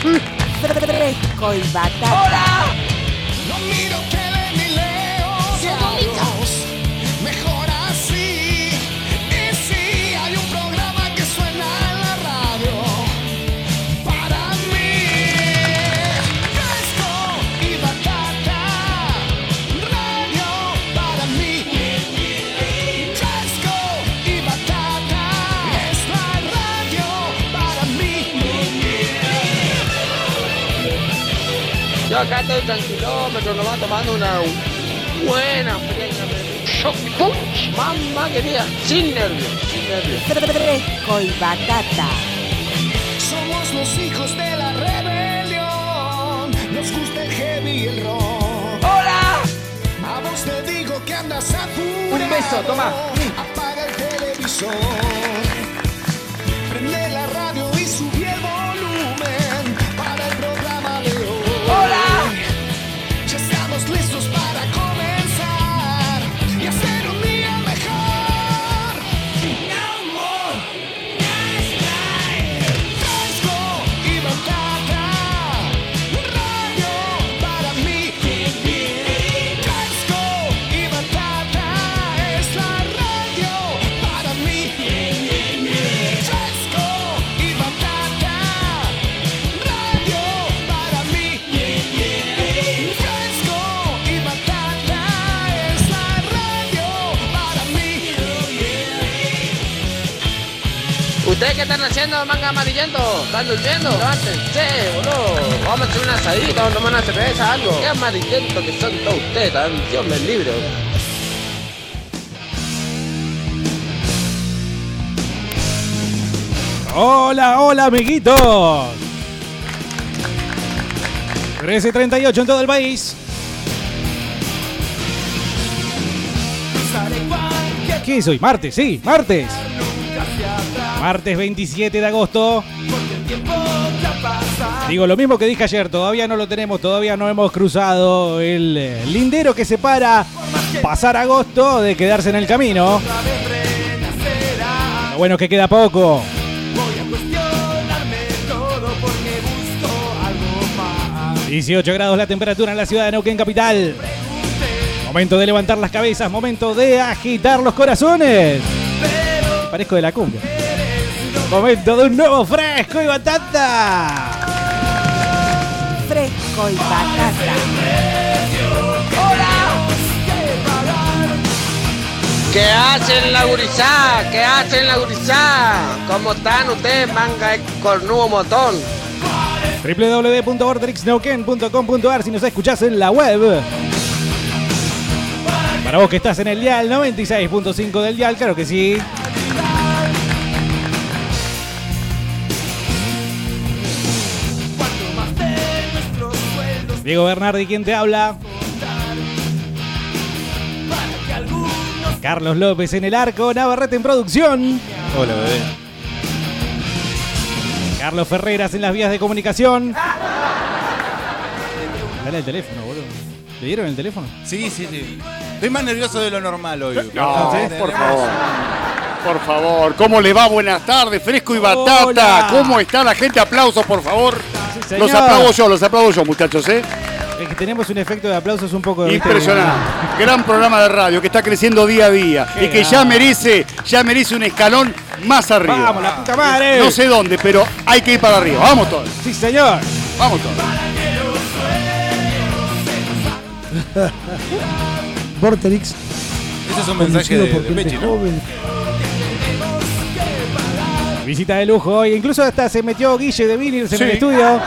Fresco y batata. ¡Hola! Acá estoy tranquilómetro, nomás tomando una buena. Shock punch, mamá querida, sin nervios, sin nervios. Fresco y batata. Somos los hijos de la rebelión. Nos gusta el heavy y el rock. ¡Hola! A vos te digo que andas apurado. Un beso, toma. Apaga el televisor. Qué están haciendo, manga amarillento? ¿Están durmiendo? Levántense, boludo. Vamos a hacer una asadita, vamos a tomar una cerveza, algo. Qué amarillento que son todos ustedes, tan Dios me libre. Hola, hola, amiguitos. 13.38 en todo el país. ¿Qué es hoy? Martes, sí, martes. Martes 27 de agosto. Digo lo mismo que dije ayer, todavía no lo tenemos, todavía no hemos cruzado el eh, lindero que separa pasar agosto de quedarse en el camino. Lo bueno que queda poco. 18 grados la temperatura en la ciudad de Neuquén capital. Momento de levantar las cabezas, momento de agitar los corazones. Parezco de la cumbia. Momento de un nuevo fresco y batata. Fresco y batata. ¿Qué hacen la gurizá? ¿Qué hacen la gurizá? ¿Cómo están ustedes, manga de cornudo motón? www.vortexneuquén.com.ar si nos escuchás en la web. Para vos que estás en el dial 96.5 del dial, claro que sí. Diego Bernardi, ¿quién te habla? Carlos López en el arco, Navarrete en producción. Hola, bebé. Carlos Ferreras en las vías de comunicación. Dale el teléfono, boludo. ¿Le dieron el teléfono? Sí, sí, sí. Estoy más nervioso de lo normal hoy. No, por favor. Por favor, ¿cómo le va? Buenas tardes, fresco y batata. Hola. ¿Cómo está la gente? Aplausos, por favor. Señor. los aplaudo yo, los aplaudo yo, muchachos, ¿eh? Es que tenemos un efecto de aplausos un poco... Impresionante. Gran programa de radio que está creciendo día a día Qué y que ya merece, ya merece un escalón más arriba. ¡Vamos, la puta madre! No sé dónde, pero hay que ir para arriba. Vamos todos, Sí, señor. vamos todos. Vorterix, Ese es un mensaje de, por de Mechi, ¿no? joven. Visita de lujo hoy. Incluso hasta se metió Guille de Vinils en Sí. el estudio.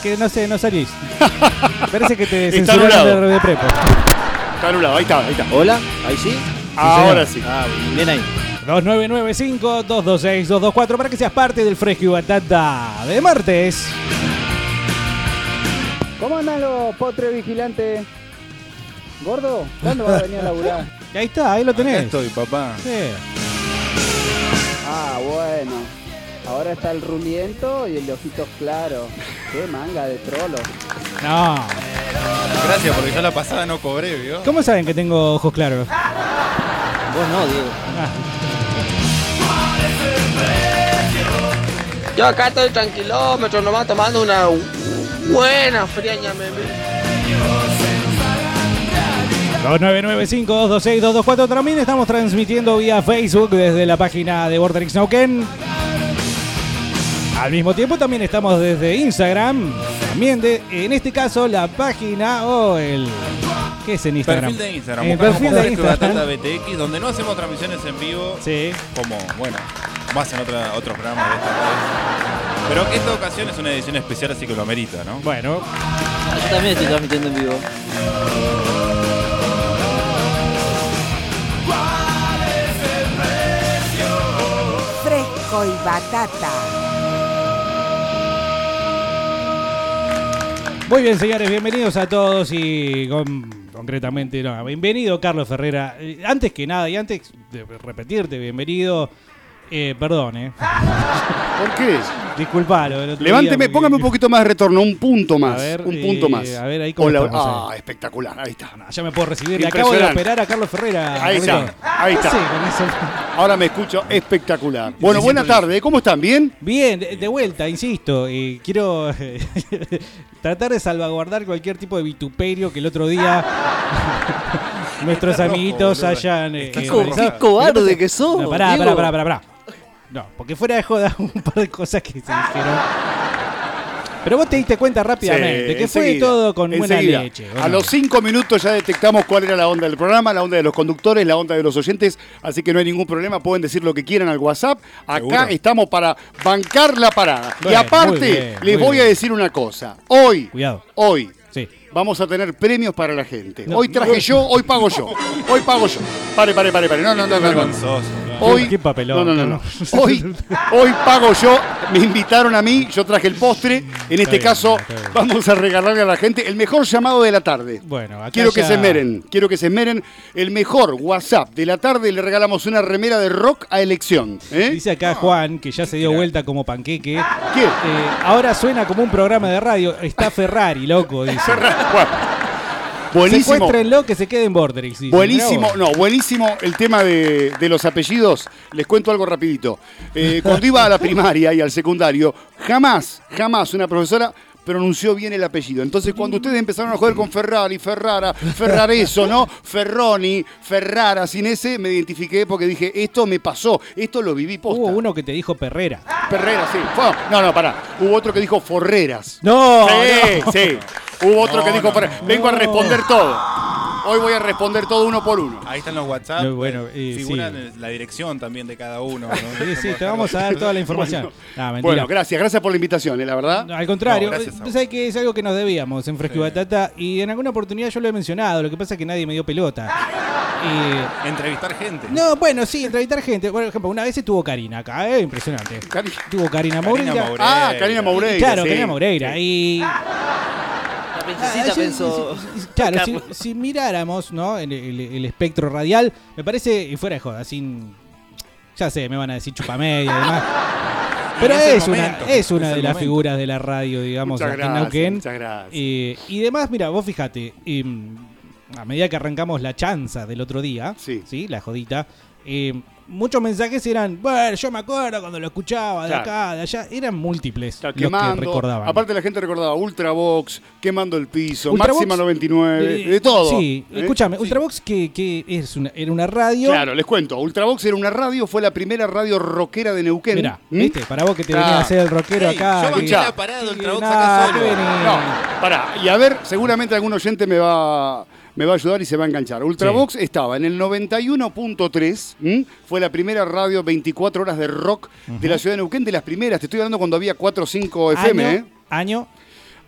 Que no sé, no salís. Parece que te Está censuraron de, de prepo. Está anulado, ahí está, ahí está. Hola, ahí sí. Ahora sí. Ah, bien ahí. 2995-226-224 para que seas parte del Fresco y Batata de martes. ¿Cómo andan los potres vigilantes? ¿Gordo? ¿Cuándo va a venir a laburar? Y ahí está, ahí lo Acá tenés. estoy, papá. Sí. Ah, bueno. Ahora está el rumiento y el de ojitos claros. Qué manga de trolo. No. Gracias, porque yo la pasada no cobré, ¿vio? ¿Cómo saben que tengo ojos claros? Vos no, Diego. Ah. Yo acá estoy tranquilómetro, nomás tomando una buena friaña, me 2995-226-224. También estamos transmitiendo vía Facebook desde la página de Borderix Nauken. Al mismo tiempo también estamos desde Instagram. También de, en este caso, la página o el. ¿Qué es en Instagram? Perfil de Instagram. El perfil de Instagram. Batata BTX, donde no hacemos transmisiones en vivo, Sí. como, bueno, más en otra- otros programas de esta. Pero esta ocasión es una edición especial, así que lo amerita, ¿no? Bueno, Yo también estoy transmitiendo en vivo. Fresco y batata. Muy bien, señores, bienvenidos a todos y con- concretamente, no, bienvenido Carlos Ferrera. Eh, Antes que nada y antes de repetirte, bienvenido, eh, perdón, eh. ¿Por qué? Disculpalo. Levánteme, día porque- póngame un poquito más de retorno, un punto más. A ver, un punto eh, más. a ver, ahí cómo Hola, estamos ah, ahí. espectacular, ahí está. Ya me puedo recibir. Le acabo de operar a Carlos Ferrera. Ahí está, ahí está. Sí, con eso. Ahora me escucho espectacular. Bueno, buena tarde, ¿cómo están? ¿Bien? Bien, de, de vuelta, insisto. eh, quiero eh, tratar de salvaguardar cualquier tipo de vituperio que el otro día nuestros rojo, amiguitos boludo. hayan. eh, eh, Co- realizado. qué cobarde que sos. No, pará, pará, pará, pará, pará. No, porque fuera de joda un par de cosas que se dijeron. Pero vos te diste cuenta rápidamente Sí, que fue todo con buena enseguida. leche. ¿o A los cinco minutos ya detectamos cuál era la onda del programa, la onda de los conductores, la onda de los oyentes, así que no hay ningún problema, pueden decir lo que quieran al WhatsApp. Acá Seguro. estamos para bancar la parada. y aparte, bien, les voy bien. a decir una cosa. Hoy, Cuidado. hoy. Vamos a tener premios para la gente. No. hoy traje yo, hoy pago yo. Hoy pago yo. Pare, pare, pare, pare. No, no, no, no. no. Hoy, Qué papelón, No, no, no. Hoy, hoy pago yo. Me invitaron a mí, yo traje el postre. En este bien, caso, vamos a regalarle a la gente el mejor llamado de la tarde. Bueno, acá Quiero que se meren, quiero que se meren. El mejor WhatsApp de la tarde le regalamos una remera de rock a elección. ¿eh? Dice acá Juan, que ya se dio vuelta como panqueque. ¿Qué? Eh, ahora suena como un programa de radio. Está Ferrari, loco, dice. Bueno, buenísimo. Secuéstrenlo que se quede en Borderix. dice. Buenísimo, Mirá vos. no, buenísimo el tema de, de los apellidos. Les cuento algo rapidito. Eh, cuando iba a la primaria y al secundario, jamás, jamás una profesora pronunció bien el apellido. Entonces, cuando ustedes empezaron a joder con Ferrari, Ferrara, Ferrareso, ¿no? Ferroni, Ferrara, sin ese, me identifiqué porque dije, esto me pasó, esto lo viví posta. Hubo uno que te dijo Perrera. Ferrera, sí. Fue- No, no, pará. Hubo otro que dijo Forreras. No, sí, no. sí. Hubo otro No, que dijo no, Ferreras. no. Vengo a responder todo. Hoy voy a responder todo uno por uno. Ahí están los WhatsApp. No, bueno, eh, figuran sí. la dirección también de cada uno. ¿no? Sí, sí, te vamos a dar toda la información. No. Bueno, gracias, gracias por la invitaón, ¿eh? la verdad. No, al contrario, Sabes que es algo que nos debíamos en Fresco y Batata y en alguna oportunidad yo lo he mencionado, lo que pasa es que nadie me dio pelota. Y- Entrevistar gente. no, bueno, sí, entrevistar gente. Por ejemplo, una vez estuvo Karina acá, eh, impresionante. Cari- Tuvo Karina Karina Moreira. Moreira. Ah, Karina Moreira. Claro, sí. Karina Moreira. Y La princesita Ah, sí, pensó. sí, sí, Claro, si, Carlos. si miráramos ¿no? el, el- el espectro radial, me parece, y fuera de joda, sin. Ya sé, me van a decir chupamedia y demás. Pero es una, momento, es una de las momento. figuras de la radio, digamos, Muchas en gracias, Neuquén. muchas gracias. Eh, y demás, mira, vos fíjate, em, a medida que arrancamos la chanza del otro día, Sí. la jodita, em, muchos mensajes eran, bueno, yo me acuerdo cuando lo escuchaba de Claro. acá, de allá, eran múltiples Está los que recordaban. Aparte la gente recordaba Ultravox, quemando el piso, Ultravox, Máxima 99, Eh, de todo. Sí, ¿eh? escúchame, Ultravox que, que es una, era una radio. Claro, les cuento. Ultravox era una radio, fue la primera radio rockera de Neuquén. Mirá, ¿Mm? ¿viste? Para vos que te Claro. venía a hacer el rockero Ey, acá. yo que- parada, Ultravox acá solo. No, pará. Y a ver, seguramente algún oyente me va, me va a ayudar y se va a enganchar. Ultravox estaba en el 91.3, ¿m? fue la primera radio 24 horas de rock de la ciudad de Neuquén, de las primeras. Te estoy hablando cuando había 4 o 5 FM, año, ¿eh? año,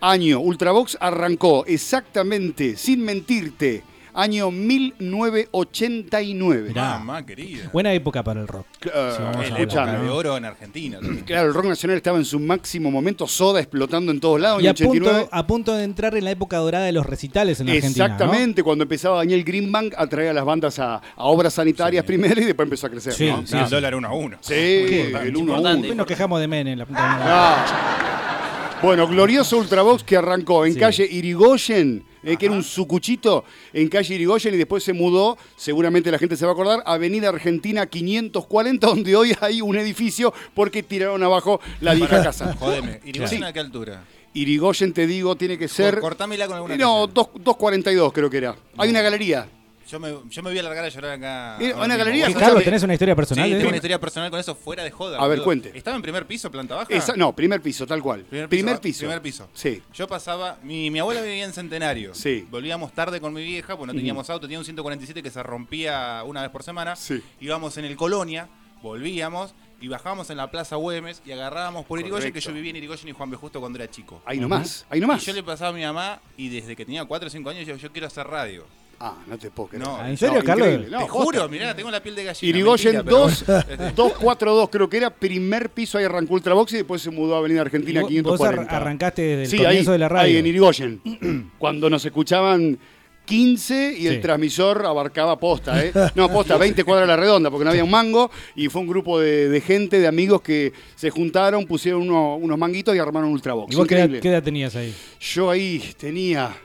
Año, Ultravox arrancó exactamente, sin mentirte, año 1989. Mirá. Mamá querida. buena época para el rock. Época escuchame. de oro en Argentina. Claro, el rock nacional estaba en su máximo momento, Soda explotando en todos lados, Y en a punto, 89. a punto de entrar en la época dorada de los recitales en Argentina. ¿no? Exactamente, cuando empezaba Daniel Greenbank a traer a las bandas a, a obras sanitarias primero y después empezó a crecer. Sí, ¿no? sí, Y el dólar uno a uno. Sí, Qué el 1 a. 1. Después nos quejamos de Menem, la puta madre. Ah. Bueno, glorioso Ultravox que arrancó en Sí. calle Irigoyen, eh, que era un sucuchito en calle Irigoyen y después se mudó, seguramente la gente se va a acordar, Avenida Argentina 540, donde hoy hay un edificio porque tiraron abajo la vieja casa. Jodeme. ¿Irigoyen Sí. a qué altura? Irigoyen, te digo, tiene que ser... Cortámela con alguna No, calle. dos- 2.42 creo que era. Hay una galería. Yo me, yo me voy a largar a llorar acá. Eh, una galería, ¿Vos ¿Qué, sabés Carlos, ¿tenés una historia personal? Sí, de tengo eso? una historia personal con eso fuera de joda. A ver, boludo. cuente. ¿Estaba en primer piso, planta baja? Esa- no, primer piso, tal cual. Primer Primer piso, piso. primer piso. Sí. Yo pasaba, mi, mi abuela vivía en Centenario. Sí. Volvíamos tarde con mi vieja, pues no teníamos auto, tenía un 147 que se rompía una vez por semana. Sí. Íbamos en el Colonia, volvíamos y bajábamos en la Plaza Güemes y agarrábamos por Irigoyen, que Correcto. yo vivía en Irigoyen y Juan B. Justo cuando era chico. Ahí nomás, ahí nomás. Y yo le pasaba a mi mamá y desde que tenía 4 o 5 años yo, yo quiero hacer radio. Ah, no te puedo creer. No. ¿En serio, No, Carlos? increíble. No, Te posta. juro, mirá, tengo la piel de gallina. Irigoyen mentira, pero 2, bueno. Este, 242 creo que era, primer piso, ahí arrancó Ultravox y después se mudó a Avenida Argentina vos- vos 540. ar- arrancaste desde el sí, comienzo ahí, de la radio. ahí en Irigoyen, cuando nos escuchaban 15 y el Sí. transmisor abarcaba posta, ¿eh? No, posta, 20 cuadras a la redonda, porque no había un mango y fue un grupo de, de gente, de amigos que se juntaron, pusieron uno- unos manguitos y armaron Ultravox. ¿Y vos qué edad, Increíble. qué edad tenías ahí? Yo ahí tenía,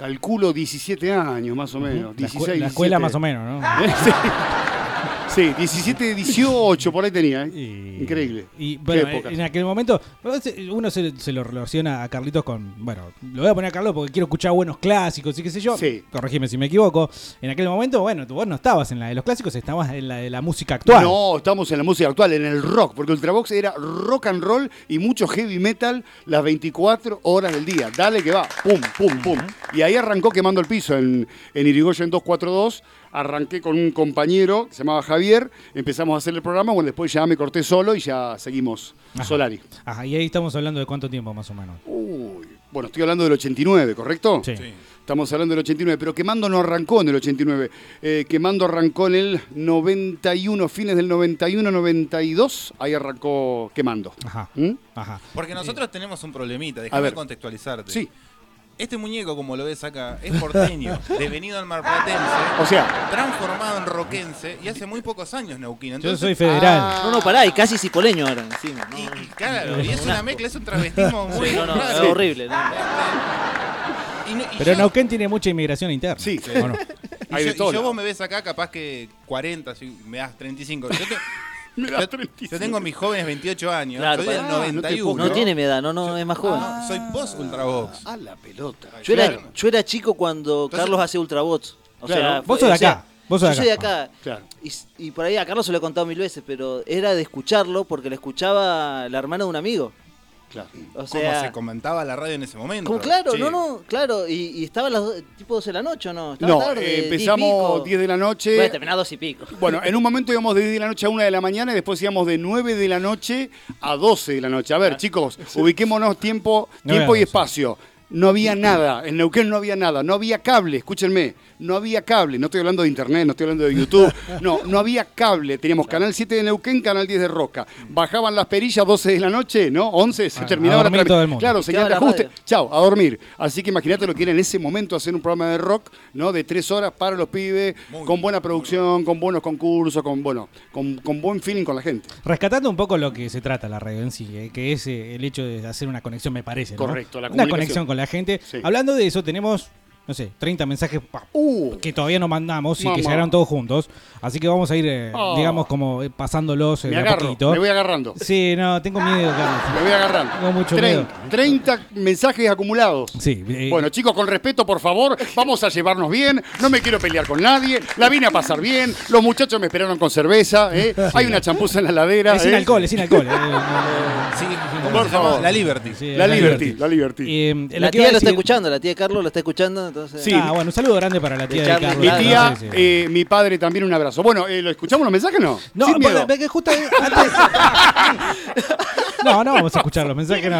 calculo, 17 años más o menos. La, 16, escu- la escuela 17. más o menos, ¿no? Sí. Sí, 17, 18, por ahí tenía. ¿eh? Y- Increíble. Y bueno, en aquel momento, uno se, se lo relaciona a Carlitos con. Bueno, lo voy a poner a Carlos porque quiero escuchar buenos clásicos y qué sé yo. Sí. Corregime si me equivoco. En aquel momento, bueno, tú vos no estabas en la de los clásicos, estabas en la de la música actual. No, estamos en la música actual, en el rock, porque Ultravox era rock and roll y mucho heavy metal las 24 horas del día. Dale que va, pum, pum, pum. Y ahí arrancó quemando el piso en, en Irigoyen 242. Arranqué con un compañero que se llamaba Javier, empezamos a hacer el programa, bueno, después ya me corté solo y ya seguimos Ajá. Solari. Ajá, y ahí estamos hablando de cuánto tiempo más o menos. Uy, bueno, estoy hablando del 89, ¿correcto? Sí. Sí. Estamos hablando del 89, pero Quemando no arrancó en el 89. Eh, Quemando arrancó en el 91, fines del 91, 92. Ahí arrancó Quemando. Ajá. ¿Mm? Ajá. Porque nosotros tenemos un problemita, déjame contextualizarte. Sí, Este muñeco, como lo ves acá, es porteño, devenido al marplatense, o sea, transformado en roquense y hace muy pocos años Neuquén. Yo Entonces, soy federal. Ah. No, no, pará, y casi cipoleño ahora encima. No, Y, claro, y es una mezcla, es un travestismo muy Sí, no, no, raro. es horrible. no. Y no- y Pero yo- Neuquén tiene mucha inmigración interna. Sí. ¿o no? y hay yo, de todo y yo lado. vos me ves acá, capaz que 40, si me das 35. Yo, te- yo- 35. yo tengo mis jóvenes 28 años, Claro, soy del pará, no te 91. puedo No tiene mi edad, no, no, es más joven. No, soy post Ultravox. A la pelota. Yo era, Claro. yo era chico cuando Entonces- Carlos hacía Ultrabots. O Claro. sea, Vos sos de o sea, acá, vos sos de yo soy de acá. acá. Claro. Y, y por ahí a Carlos se lo he contado mil veces, pero era de escucharlo porque lo escuchaba la hermana de un amigo. Claro. O Como sea, se comentaba la radio en ese momento. como claro, Che, no, no, claro. Y, y estaba a las do- tipo 12 de la noche, ¿o ¿no? Estaba No, tarde, eh, empezamos pico. 10 de la noche. Bueno, terminaba dos y pico. Bueno, en un momento íbamos de 10 de la noche a 1 de la mañana y después íbamos de 9 de la noche a 12 de la noche. A ver, chicos, ubiquémonos tiempo, No tiempo y era 12. espacio. No había nada, en Neuquén no había nada, no había cable, escúchenme, no había cable, no estoy hablando de internet, no estoy hablando de YouTube, no, no había cable, teníamos Canal 7 de Neuquén, Canal 10 de Roca, bajaban las perillas 12 de la noche, ¿no? 11, se A- terminaba a la dormir transmi- todo el mundo. Claro, señal de ajuste, chao, a dormir. Así que imagínate lo que era en ese momento hacer un programa de rock, ¿no? De tres horas para los pibes, Muy con buena producción, con buenos concursos, con bueno, con, con buen feeling con la gente. Rescatando un poco lo que se trata la radio en sí, eh, que es eh, el hecho de hacer una conexión, me parece. ¿no? Correcto, la Una comunicación. conexión con la gente. Sí. Hablando de eso, tenemos, no sé, 30 mensajes Uh, que todavía no mandamos y Mamá. que llegaron todos juntos. Así que vamos a ir, eh, Oh. digamos, como eh, pasándolos eh, me agarro, poquito. me voy agarrando. Sí, no, tengo miedo, Carlos. Me voy agarrando. Tengo mucho 30, miedo. 30 mensajes acumulados. Sí, eh, Bueno, chicos, con respeto, por favor, vamos a llevarnos bien. No me quiero pelear con nadie. La vine a pasar bien. Los muchachos me esperaron con cerveza. ¿eh? Hay una champuza en la heladera. es sin alcohol, es sin alcohol. eh, Sí, ¿cómo Por favor. La Liberty. sí, La es Liberty, la Liberty. Eh, La que iba a tía lo está escuchando, la tía Carlos lo está escuchando, entonces. Sí. Ah, bueno, un saludo grande para la tía de, Carlos. Mi tía, Sí, sí. eh, mi padre también un abrazo. Bueno, eh, ¿lo escuchamos los mensajes o no? No, Sin miedo. porque justo antes- No, no vamos a escuchar los mensajes. No.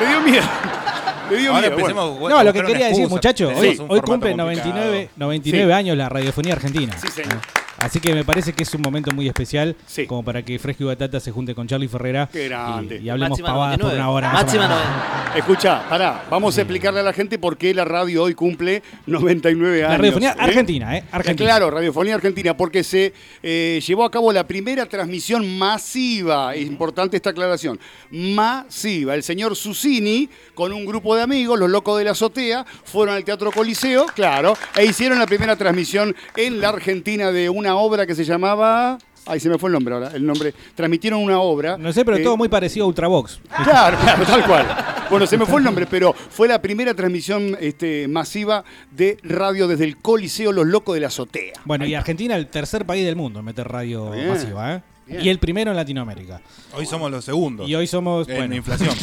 Me dio miedo. Me dio Ahora miedo. bueno. No, lo que quería decir, muchachos, hoy, hoy cumple complicado. 99, 99 Sí. años la radiofonía argentina. Sí, señor. Así que me parece que es un momento muy especial Sí. como para que Fresco y Batata se junte con Charlie Ferrera Qué grande. y, y hablemos Máxima pavadas por 99. una hora. Máxima. 99. Escucha, pará, vamos a explicarle a la gente por qué la radio hoy cumple 99 años. La radiofonía ¿eh? argentina, ¿eh? Argentina. Claro, Radiofonía Argentina, porque se eh, llevó a cabo la primera transmisión masiva, es importante esta aclaración, masiva. El señor Susini, con un grupo de amigos, los locos de la azotea, fueron al Teatro Coliseo, claro, e hicieron la primera transmisión en la Argentina de una obra que se llamaba... Ay, se me fue el nombre ahora, el nombre. Transmitieron una obra. No sé, pero eh, todo muy parecido a Ultravox. Claro, claro, tal cual. Bueno, se me fue el nombre, pero fue la primera transmisión este, masiva de radio desde el Coliseo Los Locos de la Azotea. Bueno, y Argentina el tercer país del mundo en meter radio Bien. masiva, ¿eh? Bien. Y el primero en Latinoamérica. Hoy somos los segundos. Y hoy somos, en bueno, inflación.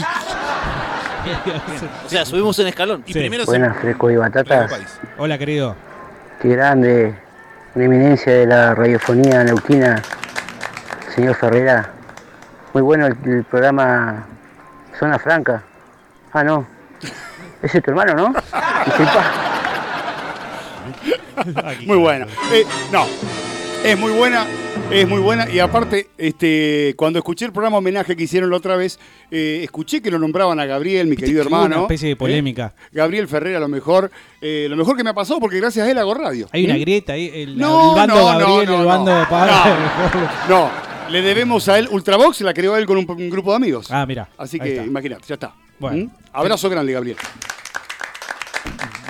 O sea, subimos un escalón. Y Sí. primero Buenas, Fresco y país. Hola, querido. Qué grande, una eminencia de la radiofonía neuquina, señor Ferrera. Muy bueno el, el programa Zona Franca. Ah, no. Ese es tu hermano, ¿no? Disculpa. Muy buena. Eh, no, es muy buena, es muy buena. Y aparte, este, cuando escuché el programa homenaje que hicieron la otra vez, eh, escuché que lo nombraban a Gabriel, mi querido hermano. una especie de ¿eh? polémica. Gabriel Ferrera, a lo mejor. eh, lo mejor que me ha pasado porque gracias a él hago radio. Hay una grieta ahí. El, No, el bando no, Gabriel, no, no, el bando no. Pablo. No, le debemos a él. Ultravox la creó él con un, un grupo de amigos. Ah, mira. Así que imagínate, ya está. Bueno. ¿Mm? Abrazo grande, Gabriel.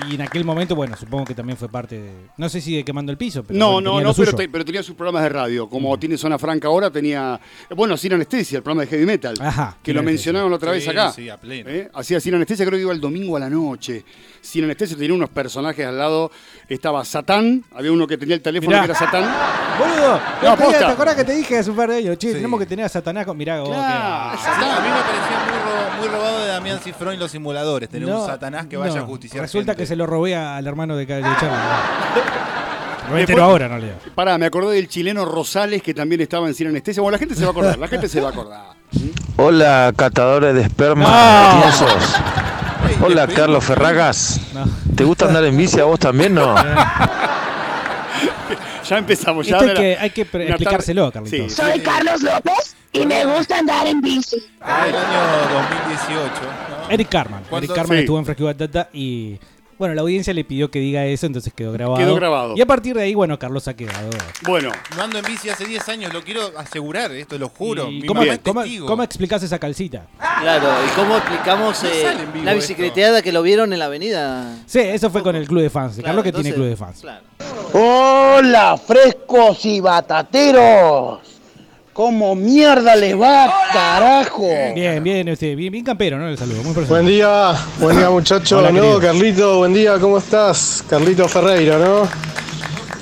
Y en aquel momento, bueno, supongo que también fue parte de. No sé si de quemando el piso, pero. No, no, tenía no, pero, suyo. te- pero tenía sus programas de radio. Como tiene Zona Franca ahora, tenía. Bueno, Sin Anestesia, el programa de heavy metal. Ajá, Que lo mencionaron la otra vez Sí, acá. sí, a pleno. ¿Eh? Hacía Sin Anestesia, creo que iba el domingo a la noche. Sin Anestesia tenía unos personajes al lado. Estaba Satán, había uno que tenía el teléfono Mirá. que era Satán. Boludo, No, posta. ¿te acordás que te dije hace un par de años? Che, Sí. tenemos que tener a Satanás con. Mirá, vos, Claro, que- a mí me parecía muy, ro- muy robado de Damián Cifrón y los simuladores. Tener No, un satanás que vaya no. a justiciar Resulta gente. que se lo robé al hermano de, Ca- de Charlie. Lo Después- entero ahora, en realidad. Pará, me acordé del chileno Rosales que también estaba en Sin Anestesia. Bueno, la gente se va a acordar, la gente se va a acordar. Hola, catadores de esperma No. tiesos. Hola, Carlos Ferragas. No. ¿Te gusta andar en bici a vos también, no? Ya empezamos, ya. Esto hay que, hay explicárselo, Carlitos. Sí. Soy Carlos López y me gusta andar en bici. Ah, el año 2018. ¿no? Eric Carman. ¿Cuánto- Eric Carman Sí. estuvo en Fresco y Batata y. Bueno, la audiencia le pidió que diga eso, entonces quedó grabado. Quedó grabado. Y a partir de ahí, bueno, Carlos ha quedado. Bueno, No ando en bici hace 10 años, lo quiero asegurar, esto lo juro. ¿Y Mi cómo, mamá es cómo, testigo. cómo explicás esa calcita? Claro, ¿y cómo explicamos eh, la bicicleteada que lo vieron en la avenida? Sí, eso fue con el club de fans. Claro, Carlos que tiene club de fans. Claro. Hola, frescos y batateros. ¿Cómo mierda les va, carajo? Bien, bien, este, bien, bien campero, ¿no? El saludo, muy personal. Buen día, buen día muchachos. Hola, no, querido. Carlito, buen día, ¿cómo estás? Carlito Ferreira, ¿no?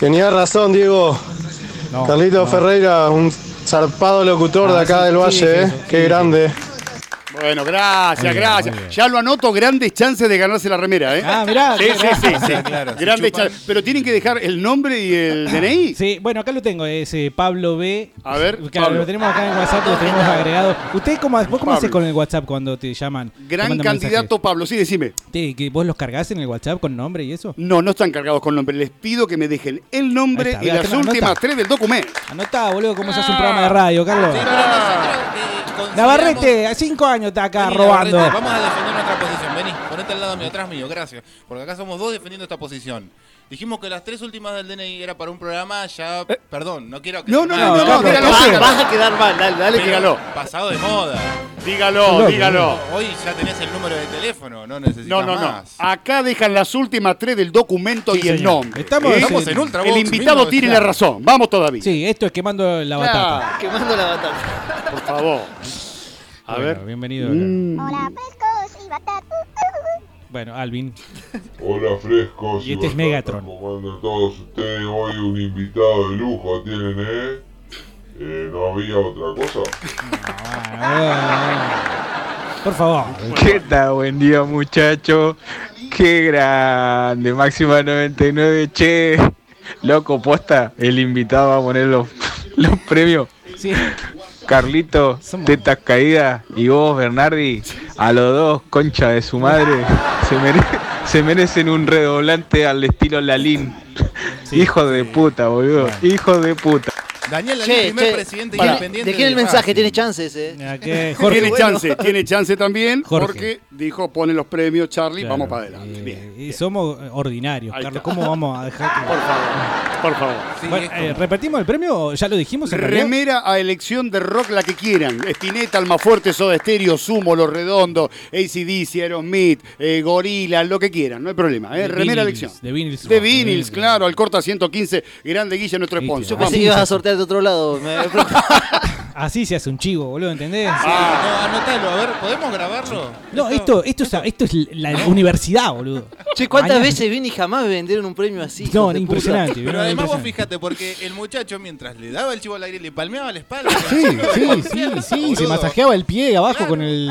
Tenías razón, Diego. No, Carlito no. Ferreira, un zarpado locutor de Ah, acá sí, del Valle, sí, ¿eh? sí, Qué sí. grande. Bueno, gracias, bien, gracias. Ya lo anoto, grandes chances de ganarse la remera, ¿eh? Ah, mirá, Sí, sí, sí, sí. Claro, Grandes chances. Pero tienen que dejar el nombre y el DNI. Sí, bueno, acá lo tengo, es eh, Pablo B. A ver, Claro, Pablo. lo tenemos acá en WhatsApp, lo tenemos agregado. ¿Usted cómo, vos cómo haces con el WhatsApp cuando te llaman? Gran candidato Pablo, sí, decime. ¿Te- que ¿Vos los cargas en el WhatsApp con nombre y eso? No, no están cargados con nombre. Les pido que me dejen el nombre está, y las últimas anota. tres del documento. Anotá, boludo, cómo se hace un programa de radio, Carlos. Sí, pero nosotros, eh, consideramos- Navarrete, a cinco años está acá Vení, robando. Vamos a defender nuestra posición. Vení, ponete al lado mío, atrás mío, gracias. Porque acá somos dos defendiendo esta posición. Dijimos que las tres últimas del DNI era para un programa ya. Perdón, no quiero que. Eh. No, no, mal, no, no, Carlos, dígalo, ¿qué dígalo. Vas a quedar mal, dale, dale. pero dígalo. Pasado de moda. Dígalo, dígalo. Hoy ya tenés el número de teléfono, no No, necesitas no, no. más. Acá dejan las últimas tres del documento Sí, y el nombre. Estamos- ¿eh? Estamos en Ultra El invitado mismo, tiene claro. la razón. Vamos todavía. Sí, esto es quemando la batata. Claro, Quemando la batata. por favor. A Bueno, ver. Bienvenido. Mm. Hola, frescos y batatas. Bueno, Alvin. Hola frescos Y este es Megatron. ¿Cómo andan todos ustedes? Hoy un invitado de lujo tienen, ¿eh? Eh, ¿No había otra cosa? Bueno. Por favor. ¿Qué tal? Buen día, muchacho. Qué grande. Máxima 99. Che, loco, posta. El invitado va a poner los, los premios. Sí. Carlito, tetas caídas. Y vos, Bernardi, a los dos, concha de su madre. Se, mere- se merecen un redoblante al estilo Lalín. Hijo de puta, boludo. Hijo de puta. Daniel Dalí, primer che, presidente pará, independiente. dejé el de mensaje, tiene chances, eh. tiene Qué bueno. chance, tiene chance también, Jorge. porque dijo, pone los premios, Charlie, Claro, vamos para adelante. eh, Bien. y somos ordinarios, Ahí Carlos. está. ¿Cómo vamos a dejar que.? Por favor, por favor. Bueno, eh, ¿Repetimos el premio ya lo dijimos en realidad? Remera a elección de rock la que quieran. Spinetta, Almafuerte, Soda Stereo, Sumo, Los Redondos, ACDC, Aerosmith, eh, Gorila, lo que quieran, no hay problema. ¿eh? De Remera a elección. de vinils De vinils, de claro, al corta 115, grande Guilla, nuestro sponsor. Que ibas a sortear de otro lado. me- Así se hace un chivo, boludo, ¿entendés? Ah, no, anotalo, a ver, ¿podemos grabarlo? No, esto, esto, es, esto es la universidad, boludo. Che, ¿cuántas Mañana- veces vine y jamás me vendieron un premio así? No, impresionante. No, Pero además vos fíjate, porque el muchacho mientras le daba el chivo al aire le palmeaba la espalda. Sí, sí, sí, sí, se masajeaba el pie abajo con el.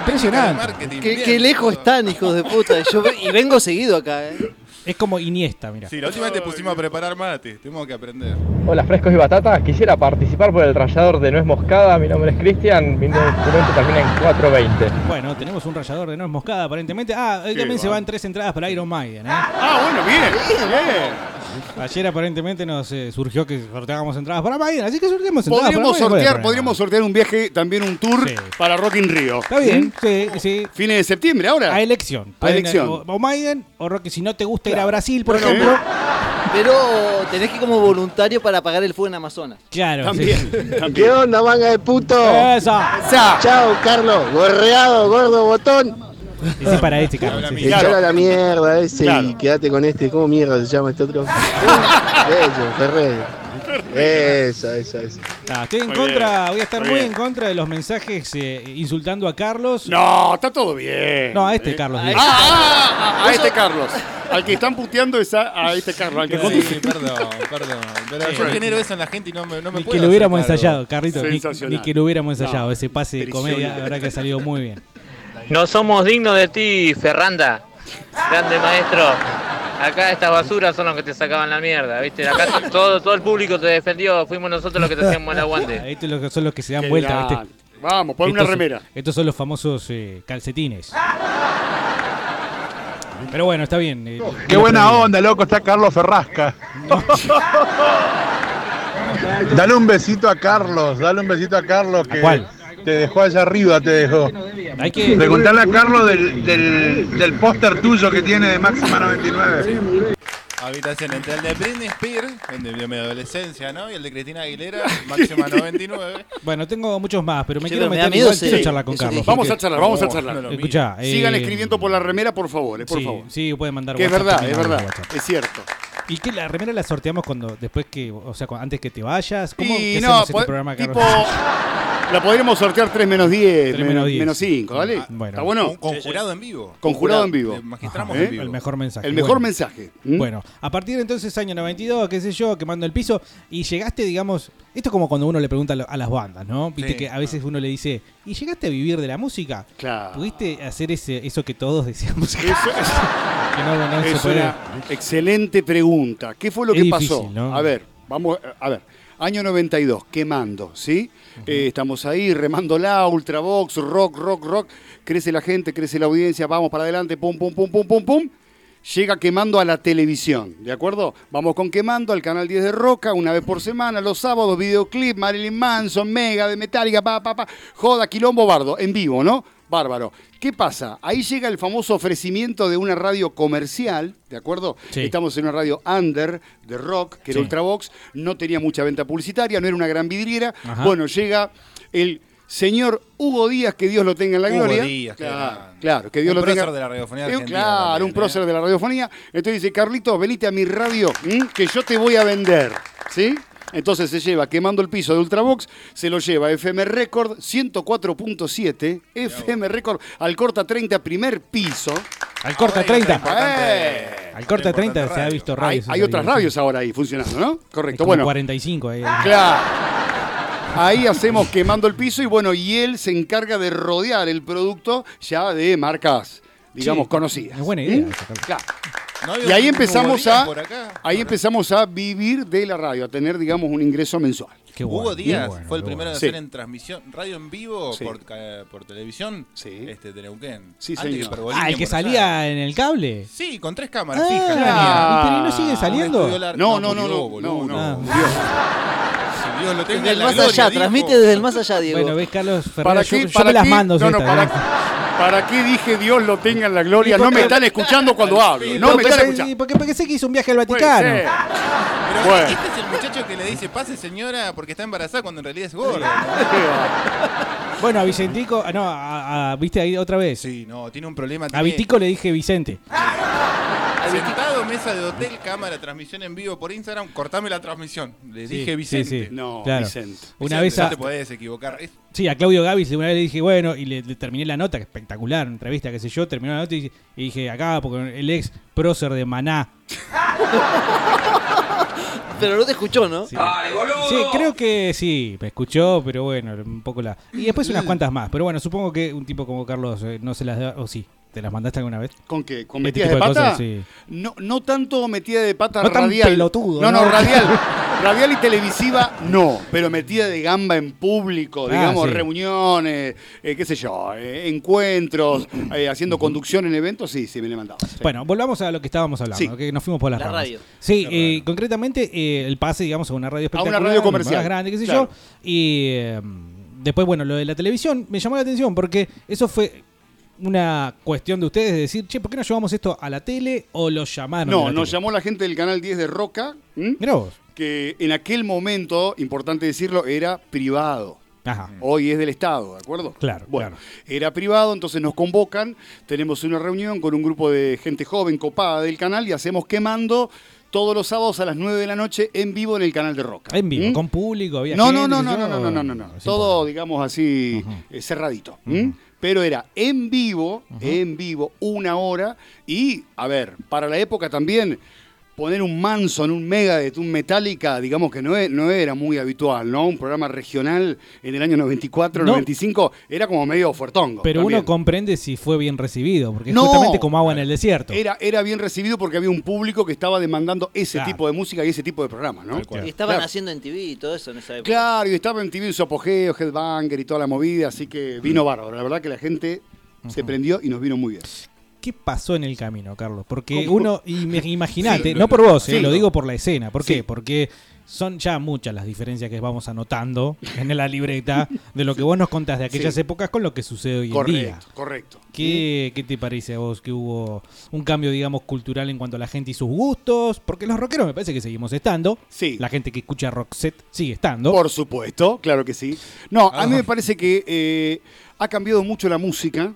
Impresionante. ¿Qué, qué lejos están, hijos de puta. Yo y vengo seguido acá, eh. Es como Iniesta, mira. Sí, la última vez te pusimos a preparar mate, tenemos que aprender. Hola frescos y batatas, quisiera participar por el rallador de nuez moscada, mi nombre es Cristian, mi documento termina en 420. Bueno, tenemos un rallador de nuez moscada aparentemente. Ah, hoy Qué también se va. van tres entradas para Iron Maiden, ¿eh? Ah, bueno, bien, bien. Ayer aparentemente nos eh, surgió que sorteábamos entradas para Maiden, así que sorteamos entradas Podríamos para Maiden. sortear, Bueno, podríamos sortear un viaje, también un tour para Rock in Rio. Está bien, ¿Mm? sí, sí. Fines de septiembre ahora. A elección. A Pueden, elección. O, o Maiden o Rocky, si no te gusta ir a Brasil, por Bueno, ejemplo. Pero tenés que ir como voluntario para apagar el fuego en Amazonas. Claro, También, ¿Qué onda, manga de puto? Esa. Chao, Carlos. Gorreado, gordo botón. Ese para este, Carlos. sí, sí. Echalo a la mierda ese Claro. y quédate con este. ¿Cómo mierda se llama este otro? Eso, Ferrer. Esa, esa, esa. Ah, estoy en Muy contra, bien, voy a estar muy en contra de los mensajes eh, insultando a Carlos. No, está todo bien. No, a este Eh, Carlos. Ah, digo. ah, ah, a este Carlos. Al que están puteando es a, a este Carlos. Al que Sí, perdón, perdón. Pero yo genero eso en la gente y no me, no me Ni puedo que lo hubiéramos ensayado, Carrito. Ni, que lo hubiéramos ensayado. No, Ese pase de comedia, la verdad que ha salido muy bien. No somos dignos de ti, Ferranda. Grande maestro. Acá estas basuras son los que te sacaban la mierda, ¿viste? Acá todo, todo el público te defendió, fuimos nosotros los que te hacíamos el aguante. Estos son los que se dan Qué vuelta. ¿viste? Vamos, pon una Estos- remera. Estos son los famosos eh, calcetines. Pero bueno, está bien. eh, Qué buena onda, loco, está Carlos Ferrasca. dale un besito a Carlos, dale un besito a Carlos que cuál? Te dejó allá arriba, te dejó. Hay que- Preguntale a Carlos del, del, del póster tuyo que tiene de Máxima 99. Habitación entre el de Britney Spears, el de mi adolescencia, ¿no? Y el de Cristina Aguilera, máxima 99. Bueno, tengo muchos más, pero me Che, quiero pero me da meter miedo igual, quiero charlar con Carlos. Vamos a charlar, vamos a charlar. no Escuchá, Sigan eh, escribiendo por la remera, por favor, eh, por sí, favor. Sí, pueden mandar Que es WhatsApp verdad, también es verdad. WhatsApp. Es cierto. ¿Y qué la remera la sorteamos cuando después que, o sea, antes que te vayas? ¿Cómo Y que no, hacemos este programa, tipo, la podríamos sortear 3 menos 10, 3 menos 10. menos 5, ¿vale? Bueno. ¿Está bueno? Con, con jurado en vivo. Con jurado en vivo. Magistramos en vivo. El mejor mensaje. El mejor Bueno. mensaje. ¿Mm? Bueno, a partir de entonces, año 92, qué sé yo, quemando el piso, y llegaste, digamos, esto es como cuando uno le pregunta a las bandas, ¿no? Viste Sí. que a veces uno le dice, ¿y llegaste a vivir de la música? Claro. ¿Pudiste hacer ese, eso que todos decíamos? Eso es, que no, no se es puede? una excelente pregunta. ¿Qué fue lo Es que pasó? A ver, vamos, a ver. Año 92, quemando, ¿sí? Eh, estamos ahí remándola, Ultravox, rock, rock, rock. Crece la gente, crece la audiencia, vamos para adelante, pum, pum, pum, pum, pum, pum. Llega quemando a la televisión, ¿de acuerdo? Vamos con quemando al canal 10 de Roca, una vez por semana, los sábados, videoclip, Marilyn Manson, Mega de Metallica, pa, pa, pa, joda, quilombo, bardo, en vivo, ¿no? Bárbaro. ¿Qué pasa? Ahí llega el famoso ofrecimiento de una radio comercial, ¿de acuerdo? Sí. Estamos en una radio under de rock, que era Sí. Ultravox, no tenía mucha venta publicitaria, no era una gran vidriera. Ajá. Bueno, llega el señor Hugo Díaz, que Dios lo tenga en la Hugo gloria. Díaz, claro, que Dios Un lo tenga. prócer de la radiofonía Eh, argentina Claro, también, un prócer ¿eh? de la radiofonía. Entonces dice, Carlito, venite a mi radio, ¿m? que yo te voy a vender. ¿Sí? Entonces se lleva quemando el piso de Ultravox, se lo lleva FM Record 104.7, FM Record al corta 30, primer piso. Al corta Ahora hay otra 30. importante- Eh, Al corta otra 30 importante se ha visto radios. hay otras radios ahora ahí funcionando, ¿no? Correcto. Como Bueno, 45 ahí. Claro. Ahí hacemos quemando el piso y bueno, y él se encarga de rodear el producto ya de marcas, digamos, Sí, conocidas. es buena idea y ahí empezamos a por acá. ahí empezamos a vivir de la radio, a tener digamos un ingreso mensual. Hugo Díaz fue el primero en Sí. hacer en transmisión, radio en vivo Sí. por, por televisión este, de Neuquén. Sí, Antes que Ah, el que salía en el cable. Sí, con tres cámaras Ah, fijas. ¿y pero no sigue saliendo? No, no, no, murió, no, boludo. no, no, Ah. Si Dios lo tenga Desde el más gloria, allá, dijo. transmite desde el más allá, Diego. Bueno, ves, Carlos Ferreira, ¿Para yo, qué, yo para me las qué- mando. no, no, para. ¿para qué dije Dios lo tenga en la gloria? ¿Y por No me qué? están escuchando cuando hablo. No me Porque están escuchando. Porque, porque sé que hizo un viaje al Vaticano. Ser. Pero Bueno. este es el muchacho que le dice, pase señora, porque está embarazada cuando en realidad es gorda. Bueno, a Vicentico, ah, no, a, a- viste ahí otra vez. Sí, no, tiene un problema. A tiene- Vitico le dije Vicente. Sentado, mesa de hotel, cámara, transmisión en vivo por Instagram, cortame la transmisión. Le Sí, dije Vicente. sí. No, Claro. Vicente. Una Vicente, vez no te podés equivocar. Es- Sí, a Claudio Gavis una vez le dije, bueno, y le, le terminé la nota, que espectacular, entrevista, qué sé yo, terminó la nota y, y dije, acá, porque el ex prócer de Maná. Pero no te escuchó, ¿no? Sí. Sí, creo que sí, me escuchó, pero bueno, un poco la... Y después unas cuantas más, pero bueno, supongo que un tipo como Carlos eh, no se las da, o sí, ¿te las mandaste alguna vez? ¿Con qué? ¿Con ¿Qué metidas de de pata? cosas? Sí. No, no tanto metida de pata No tan radial. pelotudo, no, no, ¿no? radial. radial y televisiva, no. Pero metida de gamba en público, Ah, digamos, sí. reuniones, eh, qué sé yo, eh, encuentros, eh, haciendo conducción en eventos, sí, sí, me le he mandado. sí. Bueno, volvamos a lo que estábamos hablando, Sí. que nos fuimos por las La ramas. radio. Sí, eh, concretamente eh, el pase, digamos, a una radio A una espectacular, radio comercial, más grande, qué sé claro. yo. Y eh, después, bueno, lo de la televisión me llamó la atención porque eso fue una cuestión de ustedes de decir, che, ¿por qué no llevamos esto a la tele o lo llamaron? No, nos tele? llamó la gente del canal 10 de Roca. Mirá vos. que en aquel momento, importante decirlo, era privado. Ajá. Hoy es del Estado, ¿de acuerdo? Claro, Bueno, claro. era privado, entonces nos convocan, tenemos una reunión con un grupo de gente joven copada del canal y hacemos quemando todos los sábados a las 9 de la noche en vivo en el canal de Roca. En vivo, ¿Mm? con público, había No, gente, no, no, no, no, no, no, no, no, no. Todo, digamos así, eh, cerradito. ¿m? Pero era en vivo, en vivo, una hora. Y, a ver, para la época también, poner un Manson, un Megadeth, un Metallica, digamos que no, e- no era muy habitual, ¿no? Un programa regional en el año 94, No. 95, era como medio fuertongo. Pero también. uno comprende si fue bien recibido, porque es No. justamente como agua en el desierto. Era, era bien recibido porque había un público que estaba demandando ese Claro. tipo de música y ese tipo de programas, ¿no? Y estaban Claro. haciendo en TV y todo eso en esa época. Claro, y estaba en TV en su apogeo, Headbanger y toda la movida, así que vino bárbaro. La verdad que la gente se prendió y nos vino muy bien. ¿Qué pasó en el camino, Carlos? Porque ¿Cómo? uno, im- imagínate, Sí, no por vos, eh, lo digo por la escena. ¿Por qué? Porque son ya muchas las diferencias que vamos anotando en la libreta de lo que vos nos contás de aquellas épocas con lo que sucede hoy en día. Correcto, correcto. ¿Qué, ¿Qué te parece a vos que hubo un cambio, digamos, cultural en cuanto a la gente y sus gustos? Porque los rockeros me parece que seguimos estando. Sí. La gente que escucha rock set sigue estando. Por supuesto, claro que sí. No, a mí Ah. me parece que eh, ha cambiado mucho la música.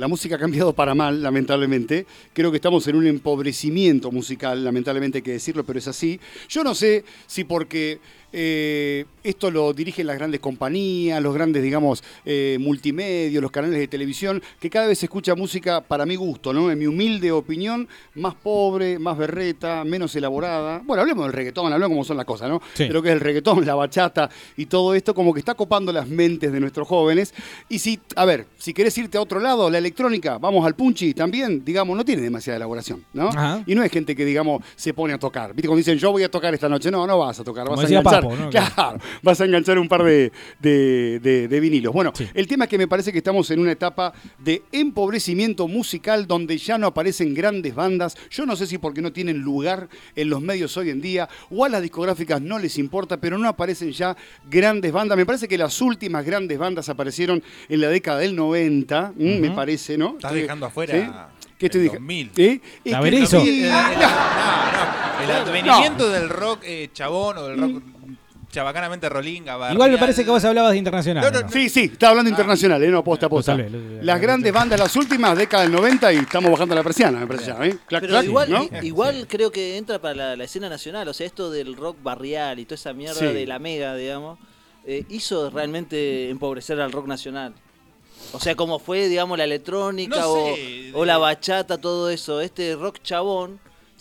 La música ha cambiado para mal, lamentablemente. Creo que estamos en un empobrecimiento musical, lamentablemente hay que decirlo, pero es así. Yo no sé si porque eh, esto lo dirigen las grandes compañías, los grandes, digamos, eh, multimedios, los canales de televisión, que cada vez se escucha música para mi gusto, ¿no? En mi humilde opinión, más pobre, más berreta, menos elaborada. Bueno, hablemos del reggaetón, hablemos cómo son las cosas, ¿no? Sí. Pero que es el reggaetón, la bachata y todo esto, como que está copando las mentes de nuestros jóvenes. Y si, a ver, si querés irte a otro lado, la electrónica, vamos al punchi también, digamos, no tiene demasiada elaboración, ¿no? Ajá. Y no es gente que, digamos, se pone a tocar. ¿Viste? Cuando dicen, yo voy a tocar esta noche, no, no vas a tocar, Como vas a enganchar. Papo, ¿no? Claro, vas a enganchar un par de, de- de- de vinilos. Bueno, el tema es que me parece que estamos en una etapa de empobrecimiento musical donde ya no aparecen grandes bandas. Yo no sé si porque no tienen lugar en los medios hoy en día o a las discográficas no les importa, pero no aparecen ya grandes bandas. Me parece que las últimas grandes bandas aparecieron en la década del 90, mm, me parece, ¿no? Estás dejando afuera ¿sí? ¿Qué estoy diciendo? 2000. ¿Sí? Y La que- el- el- no, no, el advenimiento del rock eh, chabón o del rock chabacanamente rolinga. Igual me parece que vos hablabas de internacional. No, no, ¿no? Sí, sí, estaba hablando internacional, ¿eh? No, posta, posta. Lo salvé, lo- Las grandes bandas, las últimas, década del 90 y estamos bajando la persiana, me parece ya, ¿eh? Clac, Pero clac, igual, igual creo que entra para la, la escena nacional, o sea, esto del rock barrial y toda esa mierda Sí. de la mega, digamos, eh, hizo realmente empobrecer al rock nacional. O sea, como fue, digamos, la electrónica No o, sé, o la bachata, todo eso, este rock chabón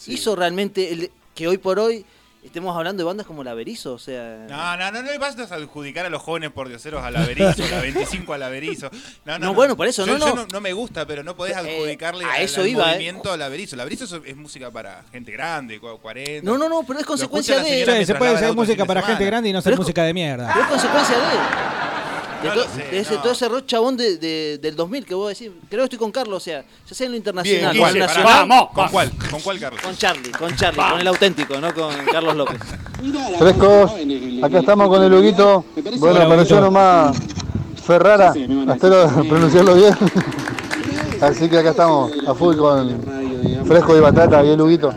hizo realmente el- que hoy por hoy estemos hablando de bandas como La Berizo, o sea... No, no, no, no le vas a adjudicar a los jóvenes por dioseros a la Berizo, la 25 a la Berizo. No, no, No, bueno, por eso, Yo- no, yo no. no. me gusta, pero no podés Eh, adjudicarle a al- eso al iba, eh. movimiento a la Berizo. La Berizo es, es música para gente grande, cu- 40. No, no, no, pero es consecuencia de- Sí, se puede el música para gente grande y no es- música de mierda. Pero es consecuencia de... De, No to- lo sé, de ese, no. todo ese rock chabón de, de- del 2000 que vos decís. Creo que estoy con Carlos, o sea, ya sea en lo internacional, Bien, vamos, ¿Con cuál? ¿Con cuál, Carlos? Con Charlie, con Charlie, con el auténtico, no con Carlos López. Frescos, acá estamos con el Huguito. Bueno, apareció nomás Ferrara, espero pronunciarlo bien. Así que acá estamos a full con Fresco y Batata y el Huguito.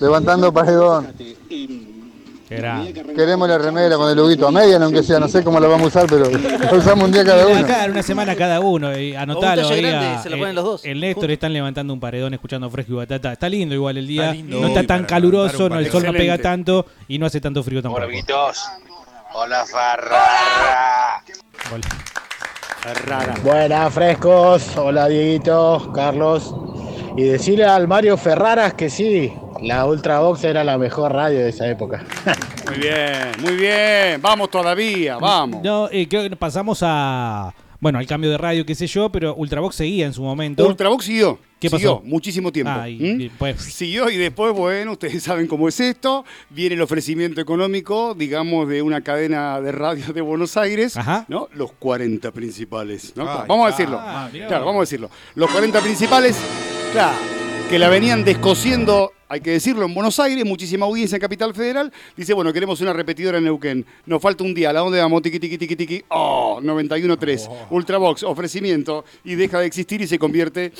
Levantando paredón. Queremos la remera con el Huguito, a media aunque sea, no sé cómo la vamos a usar, pero la usamos un día cada uno. Acá, una semana cada uno. Y anotalo. grande, se lo ponen los dos. El Néstor están levantando un paredón escuchando fresco y batata. Está lindo igual el día. Lindo no está tan caluroso, no, el sol no pega tanto y no hace tanto frío tampoco. Hola, Ferrara. Hola. Buenas, frescos. Hola, Dieguito, Carlos. Y decirle al Mario Ferraras que sí, la Ultravox era la mejor radio de esa época. Muy bien, muy bien. Vamos todavía, vamos. No, eh, creo que pasamos a. Bueno, al cambio de radio, qué sé yo, pero Ultravox seguía en su momento. Ultravox siguió. ¿Qué siguió pasó? muchísimo tiempo. Ah, y- ¿Mm? y pues- Siguió y después, bueno, ustedes saben cómo es esto. Viene el ofrecimiento económico, digamos, de una cadena de radio de Buenos Aires. Ajá. ¿no? Los 40 principales. ¿no? Ay, vamos a ah, decirlo. ah, claro, vamos a decirlo. Los 40 principales, claro, que la venían descosiendo, hay que decirlo, en Buenos Aires, muchísima audiencia en Capital Federal. Dice, bueno, queremos una repetidora en Neuquén. Nos falta un día. ¿A dónde vamos? Tiki, tiki, tiki, tiki. Oh, 91.3. Ultravox, ofrecimiento. Y deja de existir y se convierte,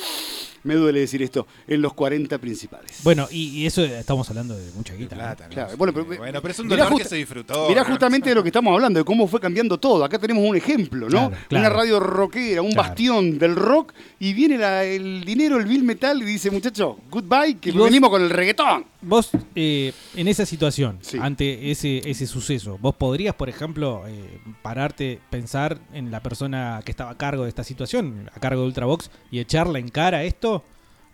me duele decir esto, en los 40 principales. Bueno, y, y eso estamos hablando de mucha guita. Plata, ¿no? Claro, bueno, pero, Bueno, pero es un mirá dolor que se disfrutó. Mirá ¿no? justamente de lo que estamos hablando, de cómo fue cambiando todo. Acá tenemos un ejemplo, ¿no? Claro, claro. Una radio rockera, un Claro. bastión del rock, y viene la- el dinero, el bill metal, y dice, muchacho, goodbye, que venimos con el reggaetón. Vos, eh, en esa situación, Sí. ante ese, ese suceso, ¿vos podrías, por ejemplo, eh, pararte, pensar en la persona que estaba a cargo de esta situación, a cargo de Ultravox, y echarla en cara esto?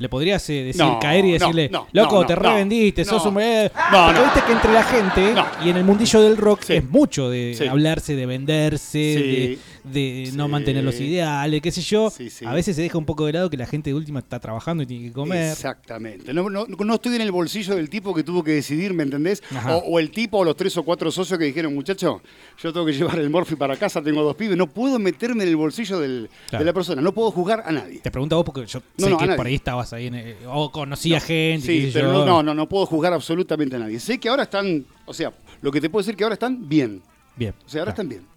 ¿Le podrías eh, decir, No, caer y no, decirle, no, loco, no, te no, revendiste, no, sos un... eh"? no, Porque no. viste que entre la gente No. y en el mundillo del rock Sí. es mucho de Sí. hablarse, de venderse, Sí. de, de no Sí. mantener los ideales, qué sé yo. Sí, sí. A veces se deja un poco de lado que la gente de última está trabajando y tiene que comer. Exactamente. No, no- no estoy en el bolsillo del tipo que tuvo que decidir, ¿me entendés? Ajá. O, o el tipo o los tres o cuatro socios que dijeron, muchacho, yo tengo que llevar el morfi para casa, tengo dos pibes, no puedo meterme en el bolsillo del- Claro. de la persona, no puedo juzgar a nadie. Te pregunto a vos porque yo No, sé no, a que nadie. por ahí estabas ahí en, eh, o conocía gente. Sí, pero yo. no, no, no, no puedo juzgar absolutamente a nadie. Sé que ahora están, o sea, lo que te puedo decir que ahora están bien. Bien. O sea, ahora claro. están bien.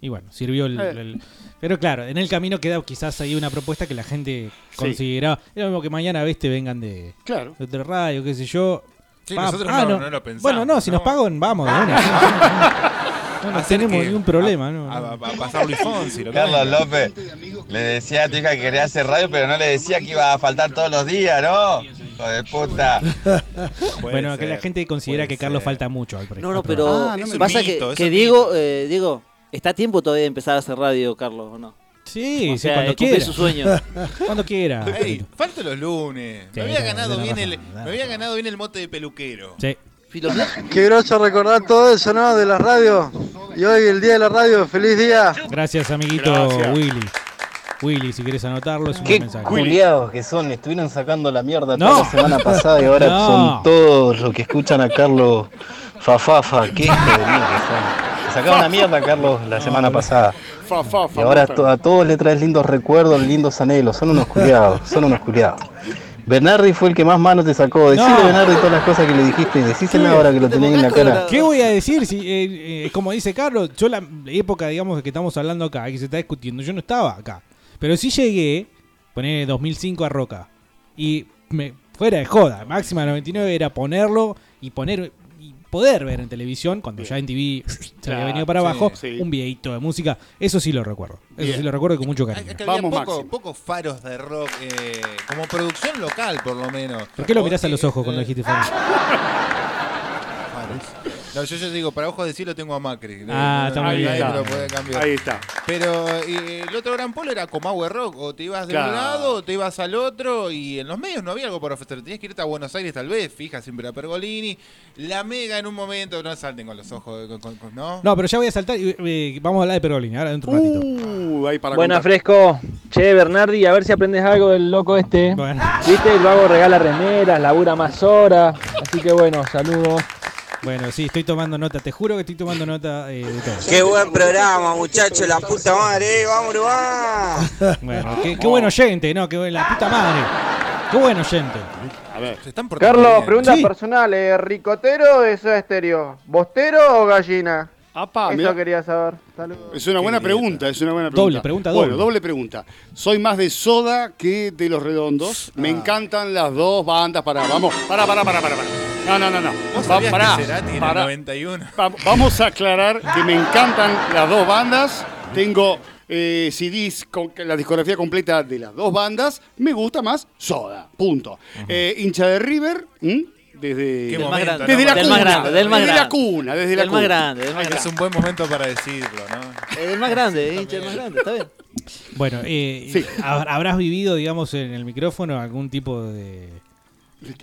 Y bueno, sirvió el, Eh. el- Pero claro, en el camino queda quizás ahí una propuesta que la gente consideraba. Es lo mismo que mañana, ves, te vengan de, Claro. de otra radio, qué sé yo. Sí, nosotros ah, no- no lo pensamos, Bueno, no, si nos ¿no? pagan, vamos. de una. No, tenemos que- ningún problema. A, ¿no? a- a pasar Luis Fonsi. lo Carlos. López le decía a tu hija que quería hacer radio, pero no le decía que iba a faltar todos los días, ¿no? Hijo de puta. Bueno, que la gente considera que Carlos ser. falta mucho al No, no, pero. Ah, no me- pasa mito, que, que Diego, eh, Diego, está a tiempo todavía de empezar a hacer radio, Carlos, ¿o no? Sí, O sí, sea, cuando cumplir quiera. su sueño. cuando quiera. Ey, falta los lunes. Sí, me había ganado bien el, me había ganado bien el mote de peluquero. Sí. Qué groso recordar todo eso, ¿no? De la radio. Y hoy el día de la radio, feliz día. Gracias, amiguito Gracias. Willy. Willy, si quieres anotarlo, es un Qué mensaje. culiados que son, le estuvieron sacando la mierda No. toda la semana pasada y ahora No. son todos los que escuchan a Carlos Fafafa. Qué hijo de mí que son. Le sacaron la mierda a Carlos la semana pasada. Fa, fa, fa, Y ahora a todos le traes lindos recuerdos, lindos anhelos. Son unos culiados, son unos culiados. Bernardi fue el que más mano te sacó. Decile No. a Bernardi todas las cosas que le dijiste y decíselo ahora que lo tenés en la cara. ¿Qué voy a decir? Si, eh, eh, como dice Carlos, yo la época, digamos, de que estamos hablando acá, que se está discutiendo, yo no estaba acá. Pero sí llegué, poner 2005 a Roca. Y me, fuera de joda, máxima 99 era ponerlo y poner poder ver en televisión, cuando ya en TV se había venido para abajo, sí. un videito de música. Eso sí lo recuerdo. Eso Bien. sí lo recuerdo con mucho cariño. es que había Vamos, poco- Máximo. pocos faros de rock, eh, como producción local por lo menos. ¿Por qué lo mirás a los ojos cuando dijiste Faro? No, yo ya digo, para ojos de cielo tengo a Macri. Ah, está muy Nadie bien. me lo puede cambiar. Ahí está. Pero eh, el otro gran polo era Comahue Rock. O te ibas de Claro. un lado o te ibas al otro. Y en los medios no había algo para ofrecer. Tenías que irte a Buenos Aires tal vez. Fija siempre a Pergolini. La Mega en un momento. No salten con los ojos. con- con- con- ¿no? No, pero ya voy a saltar y eh, vamos a hablar de Perolini ahora dentro de un ratito. Uh, ahí para Buena contar. fresco. Che, Bernardi, a ver si aprendes algo del loco este. Bueno. Viste, el vago regala remeras, labura más horas. Así que bueno, saludos. Bueno, sí, estoy tomando nota, te juro que estoy tomando nota eh, de todo. Qué buen programa, muchachos, la puta madre, eh, vamos, va. Bueno, qué, qué buen oyente, ¿no? Qué buen- la puta madre. Qué buen oyente. A ver. Se están portando Carlos, bien. pregunta Sí. personal, eh, ¿ricotero de Soda Estéreo? ¿Bostero o gallina? Apa, Eso mirá. quería saber. Saludos. Es una buena Qué pregunta, es una buena Doble, pregunta. pregunta Bueno, doble. doble pregunta. Soy más de Soda que de Los Redondos. Me encantan las dos bandas. Para, vamos, para, para, para, para. para. No, no, no, no. ¿Vos Va- pará, que Cerati en el pará. 91? Va- vamos a aclarar que me encantan las dos bandas. Tengo eh, CDs con la discografía completa de las dos bandas. Me gusta más Soda. Punto. Eh, hincha de River. ¿m? Desde, Qué Del más momento, grande. ¿no? desde la Del cuna. más grande, del más desde la cuna, desde la Del cuna. más grande, del más Es grande. un buen momento para decirlo, ¿no? Es del más grande, hincha del más grande, está bien. Bueno, eh, Sí. habrás vivido, digamos, en el micrófono algún tipo de...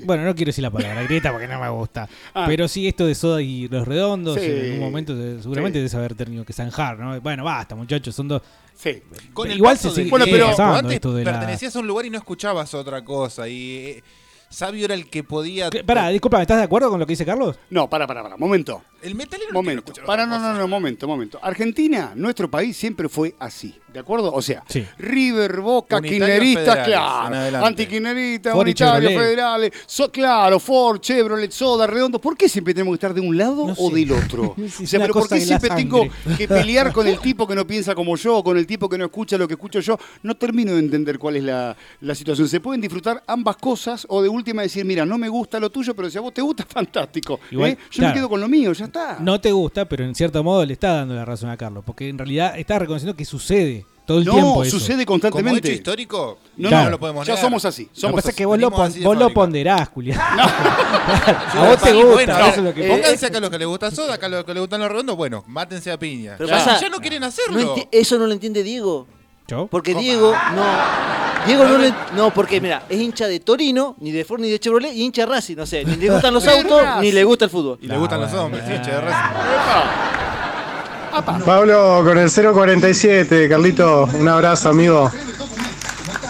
Bueno, no quiero decir la palabra grieta porque no me gusta. Ah. Pero sí esto de Soda y los redondos, Sí. en un momento de- seguramente Sí. debes haber tenido que zanjar, ¿no? Bueno, basta, muchachos, son dos... Sí. Con el Igual paso se del sigue Bueno, pero- antes esto de la- pertenecías a un lugar y no escuchabas otra cosa. Y eh, Sabio era el que podía. Pará, disculpa, ¿estás de acuerdo con lo que dice Carlos? No, para, para, para. Momento. El metalero Momento. Para, no, no, no, momento, momento. Argentina, nuestro país siempre fue así, ¿de acuerdo? O sea, Sí. River, Boca, kirchneristas, claro. Antikirchneristas, unitarios, federales, so- claro, Ford, Chevrolet, Soda, Redondo. ¿Por qué siempre tenemos que estar de un lado No o sé. del otro? O sea, pero ¿por qué siempre tengo que pelear con el tipo que no piensa como yo, con el tipo que no escucha lo que escucho yo? No termino de entender cuál es la, la situación. Se pueden disfrutar ambas cosas o de última decir, mira, no me gusta lo tuyo, pero si a vos te gusta, fantástico. Igual, ¿eh? Yo claro. me quedo con lo mío, ya está. No te gusta, pero en cierto modo le está dando la razón a Carlos, porque en realidad está reconociendo que sucede todo el No, tiempo sucede Como constantemente. hecho histórico, No, Claro. no, lo podemos ya negar. somos así. Lo que Somos pasa es que vos lo, pon- vos ponderás, Julián. Yo a vos te gusta, bueno, eso es lo que Pónganse acá a los que les gusta soda, acá a los que les gustan los redondos, bueno, mátense a piña. Pero ya, pasa- ya no quieren No hacerlo. enti- eso no lo entiende Diego. ¿Yo? Porque. Diego, no. Diego no, le- no, porque mira, es hincha de Torino, ni de Ford ni de Chevrolet, y hincha de Racing, no sé, ni le gustan los autos, ni le gusta el fútbol. Y le gustan los hombres, che, de Racing. Pablo con el 047, Carlito, un abrazo amigo.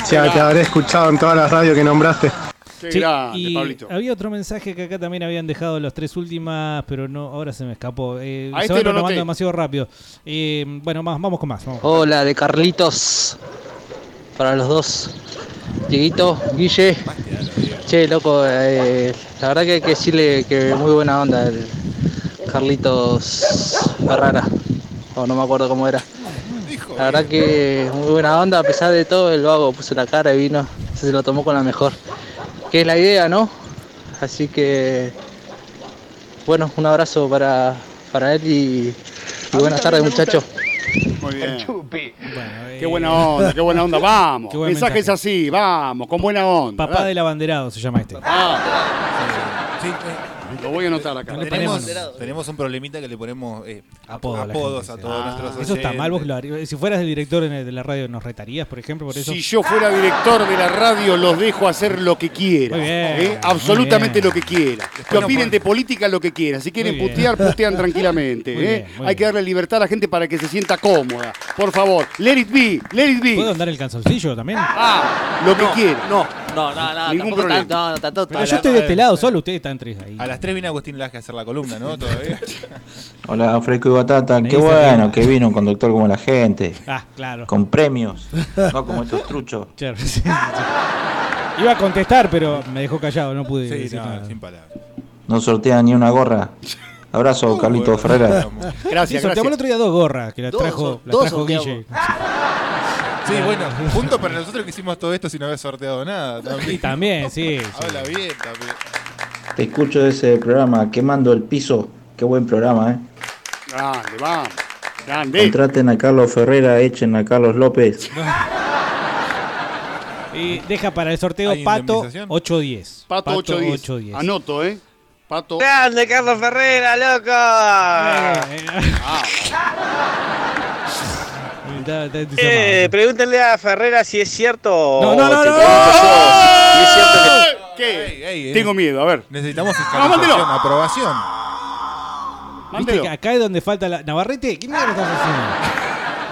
Ya te habré escuchado en todas las radios que nombraste. Qué Sí, grande, y Pablito. había otro mensaje que acá también habían dejado las tres últimas, pero no, ahora se me escapó. Eh, se este van demasiado rápido. Eh, bueno, más, vamos con más. vamos. Hola, de Carlitos. Para los dos. Dieguito, Guille. Che, loco, eh, la verdad que hay que decirle que muy buena onda el Carlitos Ferrara. O no me acuerdo cómo era. La verdad que muy buena onda, a pesar de todo, el vago puso la cara y vino, se lo tomó con la mejor. Que es la idea, ¿no? Así que, bueno, un abrazo para, para él y, y buenas tardes, muchachos. Muy bien. Bueno, eh, Qué buena onda, qué buena onda. Vamos. Qué buen Mensajes mensaje. así, vamos, con buena onda. Papá del abanderado se llama este. Sí, eh, Lo voy a anotar acá. No tenemos, un problemita que le ponemos eh, Apodo a la apodos gente, a todos Ah, nuestros Eso está mal, vos oyentes. lo. Si fueras el director de la radio, ¿nos retarías, por ejemplo, por eso? Si yo fuera director de la radio, los dejo hacer lo que bien, ¿eh? Absolutamente lo que quieran. Que opinen de política lo que quieran. Si quieren putear, putean tranquilamente. Muy ¿eh? bien, Hay que darle libertad a la gente para que se sienta cómoda. Por favor, let it be, let it be. ¿Puedo andar el calzoncillo también? Ah, lo que No, quieran. No, no, no, no, Ningún problema. tan- no. Pero yo estoy de este lado solo, ustedes están tres ahí. A las 3 viene Agustín Laje a hacer la columna, ¿no? Todavía. Hola, Fresco y Batata. Qué bueno que- vino un conductor como la gente. Ah, claro. Con premios. No como estos truchos. Claro, sí, sí, sí. Iba a contestar, pero me dejó callado, no pude Sí, decir no, nada. sin palabras. No sortean ni una gorra. Abrazo, Carlito Ferrera. Sí, Gracias, sorteamos el gracias. otro día dos gorras que las trajo, dos trajo. Guille. Sí, bueno, punto para nosotros que hicimos todo esto sin haber sorteado nada. Y también, sí. sí. Habla bien también. Escucho ese programa, Quemando el Piso. Qué buen programa, ¿eh? Grande, vamos. Grande. Contraten a Carlos Ferrera, echen a Carlos López. Y deja para el sorteo ¿Hay Pato indemnización? 810. Pato 810. 810. Anoto, ¿eh? Pato. ¡Grande, Carlos Ferrera, loco! Eh, pregúntenle a Ferrera si es cierto. No, no, no, no. si es cierto que. ¿Qué? Ey, ey, Tengo miedo, a ver. Necesitamos No, fiscalización, mándelo. aprobación. ¿Viste Mándelo. que acá es donde falta la. Navarrete, ¿qué mierda estás haciendo?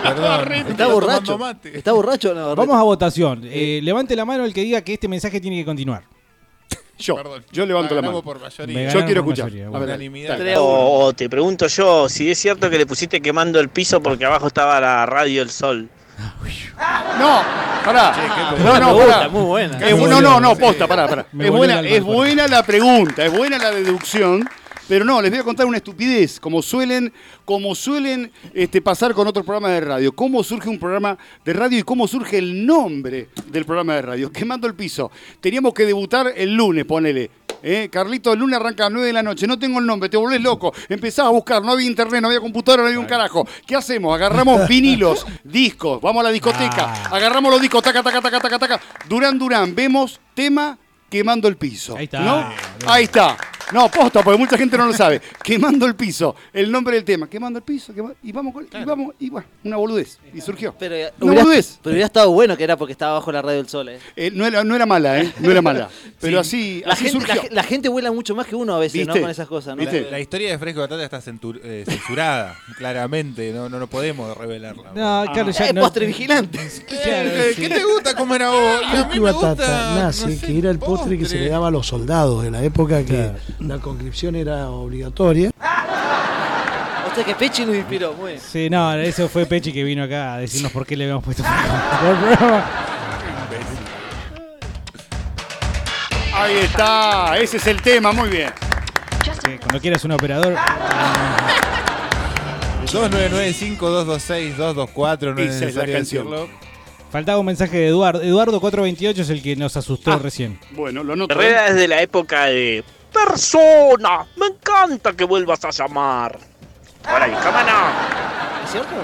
Perdón. Está borracho. Está borracho, Vamos a votación. Eh, levante la mano el que diga que este mensaje tiene que continuar. Yo, yo levanto la mano. por mayoría. Yo ganaron quiero por escuchar. mayoría, A bueno. ver, Unanimidad. dale. O, o te pregunto yo si es cierto que le pusiste quemando el piso porque abajo estaba la radio El Sol. No, pará. qué No, no, pregunta, pará. muy buena. Es no, no, no, posta, pará, pará. Me Es buena, es buena la pregunta, es buena la deducción. Pero no, les voy a contar una estupidez, como suelen, como suelen este, pasar con otros programas de radio. ¿Cómo surge un programa de radio y cómo surge el nombre del programa de radio? Quemando el piso. Teníamos que debutar el lunes, ponele. ¿eh? Carlito, el lunes arranca a las 9 de la noche. No tengo el nombre, te volvés loco. Empezás a buscar, no había internet, no había computadora, no había un carajo. ¿Qué hacemos? Agarramos vinilos, discos, vamos a la discoteca, Ah. agarramos los discos, taca, taca, taca, taca, taca. Durán, Durán, vemos tema quemando el piso. Ahí está. ¿no? Ahí está. No, posta, porque mucha gente no lo sabe. Quemando el piso. El nombre del tema. Quemando el piso. quema- y vamos, con- y vamos, y bueno, una boludez. Y surgió. Pero, eh, Una hubiera, boludez. pero hubiera estado bueno que era porque estaba bajo la radio del sol. Eh. Eh, no, era, no era mala, ¿eh? No era mala. Pero así, La, así gente, la, surgió. ge- la gente vuela mucho más que uno a veces, ¿no? Con esas cosas, ¿no? ¿Viste? La, la historia de Fresco Batata está centur- eh, censurada, claramente. No, no, no podemos revelarla. No, claro, ya es no. postre vigilante. Eh, ¿Qué te gusta comer a vos? Y a Fresco mí y me batata gusta, nace, no sé, que era el postre que se le daba a los soldados en la época que la conscripción era obligatoria. O sea que Pechi nos inspiró, muy bien. Sí, no, eso fue Pechi que vino acá a decirnos por qué le habíamos puesto por el programa. Ahí está. Ese es el tema. Muy bien. Que Cuando quieras un operador. 2995-226-224, no es Esa es la necesario canción. decirlo. Faltaba un mensaje de Eduardo. Eduardo 428 es el que nos asustó recién. Bueno, lo noto. Ferrera es de la época de. ¡Persona! Me encanta que vuelvas a llamar. Hola, cámara. ¿Es cierto?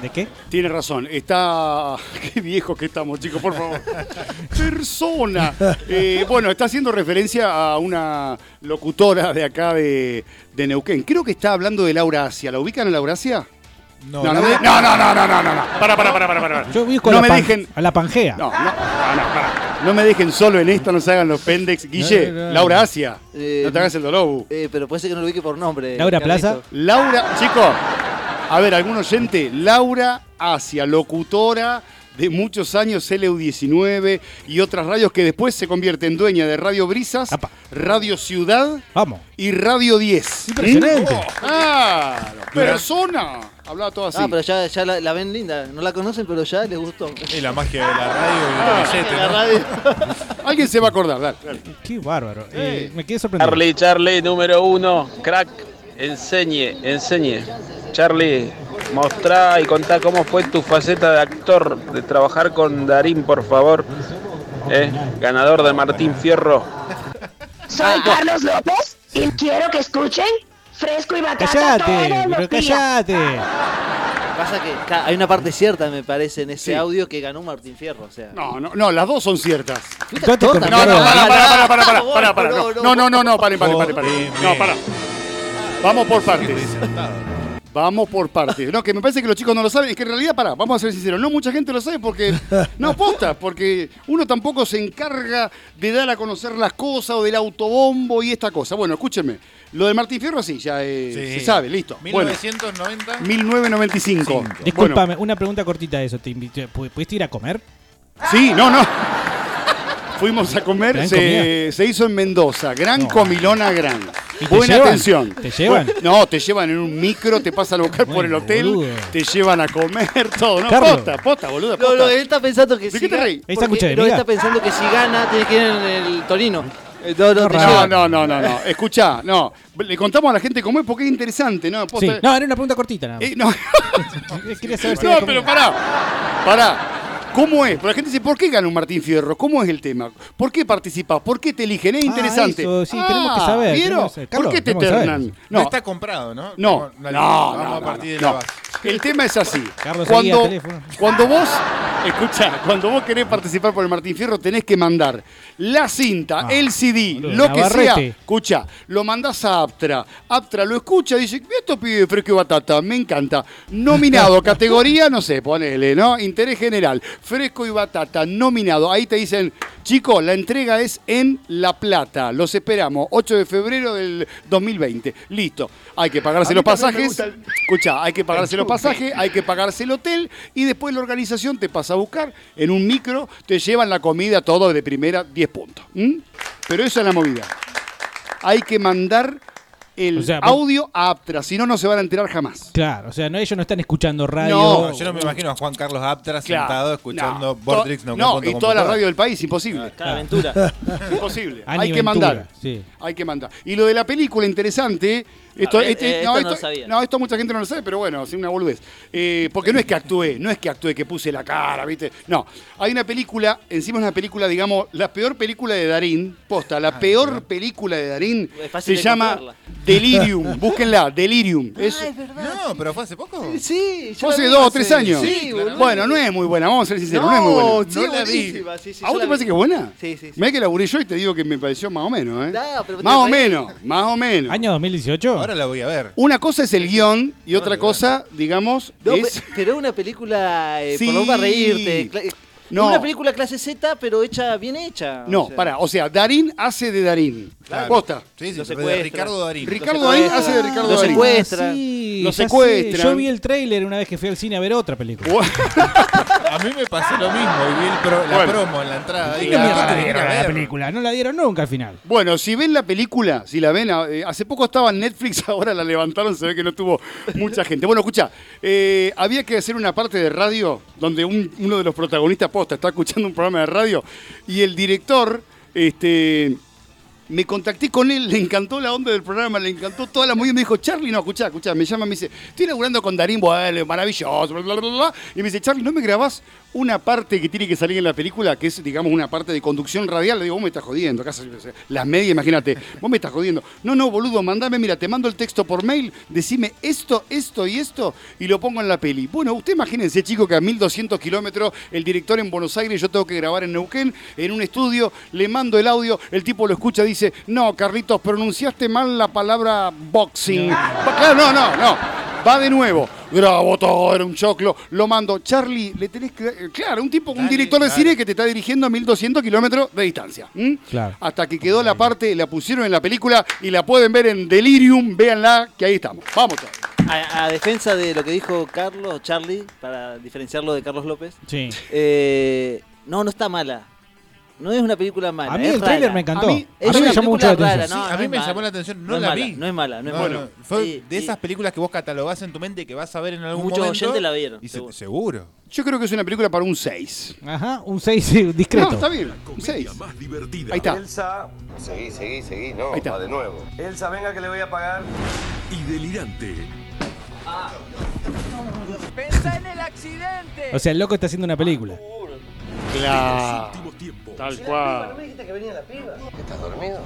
¿De qué? Tiene razón. Está. Qué viejos que estamos, chicos, por favor. Persona. Eh, bueno, está haciendo referencia a una locutora de acá de, de Neuquén. Creo que está hablando de Laura Asia. ¿La ubican a Laura Asia? No, No, no, la- me- no, no, no, no, no, no, no. Para, para, para, para, para. Yo ubico no a, me la pan- dejen. a la Pangea. No, no, no, no, para. No me dejen solo en esto, no se hagan los pendex. Guille, No, no, no. Laura Asia. Eh, no te hagas el dolor. Eh, pero puede ser que no lo ubique por nombre. Laura Carlito. Plaza. Laura, chicos, a ver, algún oyente, Laura Asia, locutora de muchos años LU19 y otras radios que después se convierte en dueña de Radio Brisas, Apa. Radio Ciudad Vamos. y Radio 10. Impresionante. ¿Mm? ¡Ah! ¡Persona! Hablaba todo así. Ah, pero ya, ya la, la ven linda. No la conocen, pero ya les gustó. Y la magia de la radio y Ah, el billete, la ¿no? radio. Alguien se va a acordar, dale, dale. Qué bárbaro. Eh, me quedé sorprendido. Charlie, Charlie, número uno. Crack, enseñe, enseñe. Charlie, mostrá y contá cómo fue tu faceta de actor, de trabajar con Darín, por favor. Eh, ganador de Martín Fierro. Soy Carlos López y quiero que escuchen Fresco y Batata Cállate, todos pero los cállate. Pasa que ca- hay una parte cierta, me parece, en ese Sí. audio que ganó Martín Fierro. O sea, No, no, no, las dos son ciertas. Fuiste No, no, para, para, para, para, para, No, para, para, no, no, no, no, no, no, no, paren, paren, paren, paren. No, para. Vamos por partes. Vamos por partes. No, que me parece que los chicos no lo saben. Es que en realidad, pará, vamos a ser sinceros. No mucha gente lo sabe porque. No, posta, porque uno tampoco se encarga de dar a conocer las cosas o del autobombo y esta cosa. Bueno, escúchenme. Lo de Martín Fierro, sí, ya eh, Sí. se sabe, listo. Bueno, 1990. 1995. Discúlpame, una pregunta cortita de eso. ¿Te invité, pu- ¿Pudiste ir a comer? Bueno, sí, no, no. Fuimos a comer, ¿Gran se, hizo en Mendoza. Gran No. comilona gran. ¿Y te Buena llevan? atención. ¿Te llevan? No, te llevan en un micro, te pasan a buscar por el hotel, boludo. te llevan a comer, todo. No, Carlos. posta, posta, boludo. No, no, él está pensando que ¿De si qué te gana- no, está pensando que si gana tiene que ir en el Torino. Eh, No, no, No. No, no, no, no. Escuchá, no. Le contamos a la gente cómo es porque es interesante, ¿no? Sí. No, era una pregunta cortita nada más. Eh, no. Quería saber si No, pero pará. Pará. ¿Cómo es? Pero la gente dice, ¿por qué gana un Martín Fierro? ¿Cómo es el tema? ¿Por qué participás? ¿Por qué te eligen? Es Ah, interesante. eso, sí, tenemos que saber, ¿Vieron? tenemos que saber. ¿Por qué te tenemos que saber. ternan? No, No, está comprado, ¿no? no, Vamos, no, no, Vamos no, a partir de no. base. El tema es así. Carlos, cuando, teléfono. cuando vos Escucha, cuando vos querés participar por el Martín Fierro, tenés que mandar la cinta, Ah, el CD, boludo, lo que Navarrete. sea. Escucha, lo mandás a Aptra. Aptra lo escucha y dice, esto pide fresco y batata, me encanta. Nominado, categoría, no sé, ponele, ¿no? Interés general, fresco y batata, nominado. Ahí te dicen, chico, la entrega es en La Plata. Los esperamos, 8 de febrero del 2020. Listo. Hay que pagarse los pasajes. el- Escucha, hay que pagarse los pasajes, hay que pagarse el hotel y después la organización te pasa a buscar en un micro, te llevan la comida todo de primera 10 puntos. ¿m? Pero eso es la movida. Hay que mandar el O sea, vos- audio a Aptra, si no, no se van a enterar jamás. Claro, o sea, no, ellos no están escuchando radio. No, Yo no me imagino a Juan Carlos Aptra Claro. sentado escuchando to- no, no, y toda la radio del país, imposible. Cada aventura. Imposible. Ani Hay que Ventura, mandar. sí. Hay que mandar. Y lo de la película, interesante. Esto, ver, este- eh, no, esto no esto, lo sabía. no, esto mucha gente no lo sabe, pero bueno, es una boludez. Eh, porque no es que actué, no es que actué, que puse la cara, ¿viste? No. Hay una película, encima es una película, digamos, la peor película de Darín, posta, la peor película de Darín se de llama encontrarla. Búsquenla, Búsquenla, Delirium. Es, No, pero fue hace poco. Sí, fue hace dos o tres años. Sí, boludo. bueno, no es muy buena, vamos a ser sinceros, no, es muy buena. sí, No la vi. buenísima, sí, sí, ¿A vos te parece que es buena? Sí, sí, sí. Mirá que laburé yo y te digo que me pareció más o menos, ¿eh? No, más o menos, más o menos. ¿Año 2018? Ahora la voy a ver. Una cosa es el guion y otra cosa, digamos, No, es... pe- pero una película eh, Sí. por menos para reírte. No. Una película clase Z, pero hecha bien hecha. No, o sea. pará, o sea, Darín hace de Darín. Claro. Posta. Sí, sí, Lo pero de secuestra. Ricardo Darín. Ricardo Lo Darín secuestra. hace de Ricardo Lo Darín. secuestra. Sí, Lo secuestran. Yo vi el tráiler una vez que fui al cine a ver otra película. A mí me pasó lo mismo y vi el pro- la Bueno. promo en la entrada. ¿Y "Ah, la dieron la ver". película? No la dieron nunca al final. Bueno, si ven la película, si la ven, eh, hace poco estaba en Netflix, ahora la levantaron, se ve que no tuvo mucha gente. Bueno, escucha, eh, había que hacer una parte de radio donde un- uno de los protagonistas posta está escuchando un programa de radio y el director, este, me contacté con él, le encantó la onda del programa, le encantó toda la movida. Me dijo, Charlie, no, escuchá, escuchá, me llama, me dice, estoy laburando con Darín Boel, maravilloso, bla, bla, bla, bla. Y me dice, Charlie, ¿no me grabás una parte que tiene que salir en la película, que es, digamos, una parte de conducción radial? Le digo, vos me estás jodiendo, acá las medias, imagínate, vos me estás jodiendo. No, no, boludo, mandame, mira, te mando el texto por mail, decime esto, esto y esto, y lo pongo en la peli. Bueno, usted imagínense, chico, que a 1200 kilómetros, el director en Buenos Aires, yo tengo que grabar en Neuquén, en un estudio, le mando el audio, el tipo lo escucha, dice, no, Carlitos, pronunciaste mal la palabra boxing. Claro, no, no, no. Va de nuevo. Grabo todo, era un choclo. Lo mando. Charlie, le tenés que. eh, Claro, un tipo, un Dale, director de claro. cine que te está dirigiendo a 1200 kilómetros de distancia. Claro. Hasta que quedó la parte, la pusieron en la película y la pueden ver en Delirium. Véanla, que ahí estamos. Vamos, Charlie. A, a defensa de lo que dijo Carlos, Charlie, para diferenciarlo de Carlos López. Sí. eh, no, no está mala. No es una película mala. A mí es el tráiler rara. me encantó. A mí- Es A mí una me llamó mucho la atención. rara, Sí, no, a mí me mala. llamó la atención, no, es la mala, vi. No es mala, no es No, mala. no, fue Sí, de sí. esas películas que vos catalogás en tu mente que vas a ver en algún Muchos momento. oyentes la vieron, y se- seguro. seguro. Yo creo que es una película para un 6. Ajá, un 6 discreto. No, está bien. Un 6. más divertida. Ahí está. Elsa, seguí, seguí, seguí, no, Ahí está. va de nuevo. Elsa, venga que le voy a pagar. Y delirante. Pensá en el accidente. O sea, el loco está haciendo una película. Claro. Tal cual. dijiste que venía la piba? ¿Estás dormido?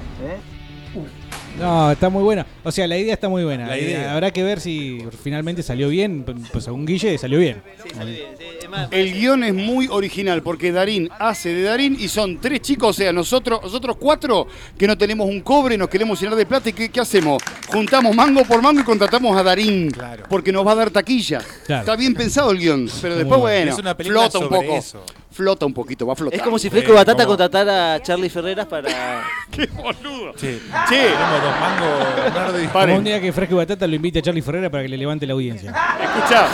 No, está muy buena. O sea, la idea está muy buena. La Eh, idea. Habrá que ver si finalmente salió bien. Pues según Guille, salió bien. Sí, salió bien, sí, es más, El guion es muy original porque Darín hace de Darín y son tres chicos, o sea, nosotros, nosotros cuatro que no tenemos un cobre, nos queremos llenar de plata y ¿qué, qué hacemos? Juntamos mango por mango y contratamos a Darín Claro. porque nos va a dar taquilla. Claro. Está bien pensado el guion, pero después bueno. bueno, Es una película flota un poco. eso. Flota un poquito, va a flotar. Es como si Sí, Fresco Batata como- contratara a Charlie Ferreras para. ¡Qué boludo! Sí. Tenemos dos mangos, Paren. Como un día que Fresco y Batata lo invite a Charlie Ferrera para que le levante la audiencia. Escuchá.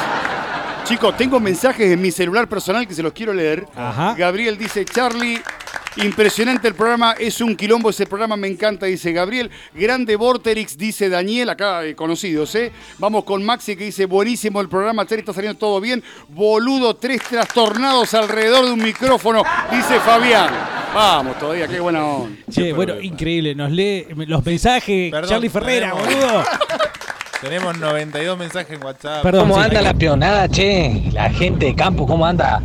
Chicos, tengo mensajes en mi celular personal que se los quiero leer. Ajá. Gabriel dice, Charlie, impresionante el programa, es un quilombo ese programa, me encanta, dice Gabriel. Grande Vorterix, dice Daniel, acá eh, conocidos, ¿eh? Vamos con Maxi que dice, buenísimo el programa, Charlie, está saliendo todo bien. Boludo, tres trastornados alrededor de un micrófono, dice Fabián. Vamos todavía, qué buena onda. Che, bueno, increíble. Nos lee los mensajes. Perdón, Charlie Ferrera, boludo. Tenemos 92 mensajes en WhatsApp. Perdón, ¿Cómo sí, anda la peonada, che? La gente de campo, ¿cómo anda?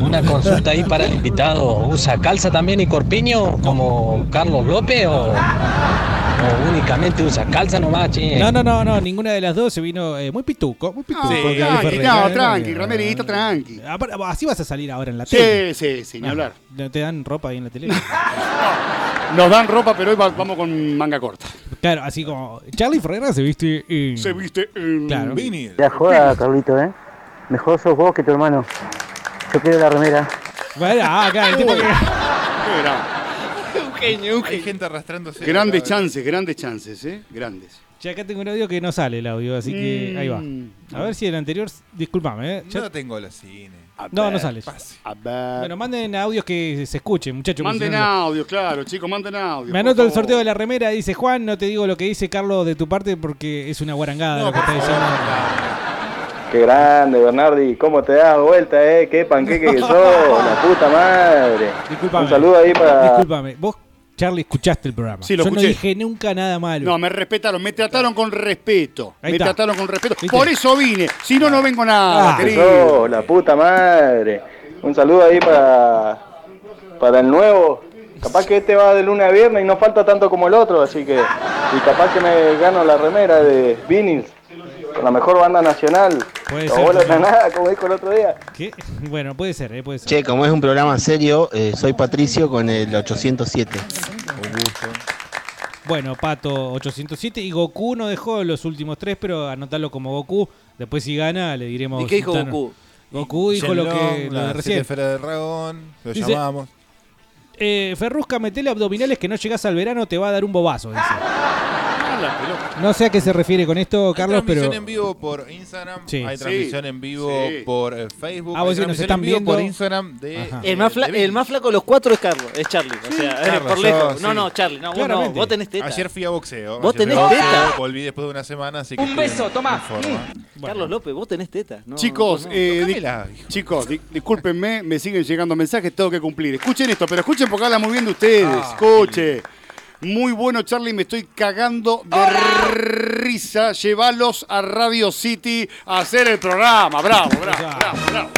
Una consulta ahí para el invitado. ¿Usa calza también y corpiño como Carlos López o, o únicamente usa calza nomás, che. No, no, no, no, ninguna de las dos se vino eh, muy pituco, muy pituco. Tranqui, no, eh, tranqui, Ramerita, tranqui. Así vas a salir ahora en la Sí, tele. sí, sí, ni Ah, hablar. ¿No te dan ropa ahí en la tele? Nos dan ropa, pero hoy va- vamos con manga corta. claro, así como Charlie Ferreira se viste en... Se viste en Claro. La joda, Carlito, ¿eh? Mejor sos vos que tu hermano. Yo quiero la remera. Bueno, ah, claro, el tipo que... Qué gran- Un genio, un Hay genio. gente arrastrándose. Grandes chances, grandes chances, ¿eh? Grandes. Che, acá tengo un audio que no sale el audio, así que Mm. ahí va. A ver si el anterior... Disculpame, ¿eh? Ya- No tengo los No, no sales. A ver. Bueno, manden audios que se escuchen, muchachos. manden si no- audio, claro, chicos, manden audio. Me anoto el sorteo de la remera, dice Juan, no te digo lo que dice Carlos de tu parte porque es una guarangada lo que está diciendo. Qué grande, Bernardi. ¿Cómo te das vuelta, eh? Qué panqueque que sos, la puta madre. Disculpame. Un saludo ahí para. Disculpame, vos, Charlie, escuchaste el programa. Sí, lo Yo escuché. no dije nunca nada malo. No, me respetaron, me trataron con respeto. Ahí me está. trataron con respeto. ¿Viste? Por eso vine. Si no, no vengo nada, Ah. Que querido. la puta madre. Un saludo ahí para. Para el nuevo. Capaz que este va de lunes a viernes y no falta tanto como el otro, así que. Y capaz que me gano la remera de Vinils. Con la mejor banda nacional. Puede Los ser, también. a nada, como dijo el otro día. ¿Qué? Bueno, puede ser, eh, puede ser. Che, como es un programa serio, eh, soy Patricio con el 807. Bueno, Pato 807 y Goku no dejó los últimos tres, pero anotarlo como Goku. Después si gana le diremos... ¿Y qué dijo. Goku? Goku dijo lo que, lo de la recién. siete esferas del dragón, lo Dice- llamamos. Eh, Ferrusca, metele abdominales que no llegás al verano, te va a dar un bobazo, dice. No sé a qué se refiere con esto, Carlos, hay transmisión pero... en vivo por Instagram, Sí. hay Sí. transmisión en vivo Sí. por eh, Facebook, Ah, vos hay decís, nos transmisión están en vivo por. Instagram de, Ajá. El más, fla- de el más flaco de los cuatro es Carlos, es Charlie. O sea, eh, Carlos, por yo, lejos. sí. No, no, Charlie, no, vos no. Claramente. Vos tenés teta. Ayer fui a boxeo. ¿Vos ayer fui tenés a boxeo, teta? Volví después de una semana, así que Un beso, tomá. en forma. Carlos López, vos tenés teta. No, Chicos, no, no. eh, di- Tócamela, hijo. chicos, di- discúlpenme, me siguen llegando mensajes, tengo que cumplir. Escuchen esto, pero escuchen porque habla muy bien de ustedes. Ah, Escuche. Muy bueno, Charlie, me estoy cagando de risa. Llévalos a Radio City a hacer el programa. Bravo, bravo, bravo, bravo, bravo.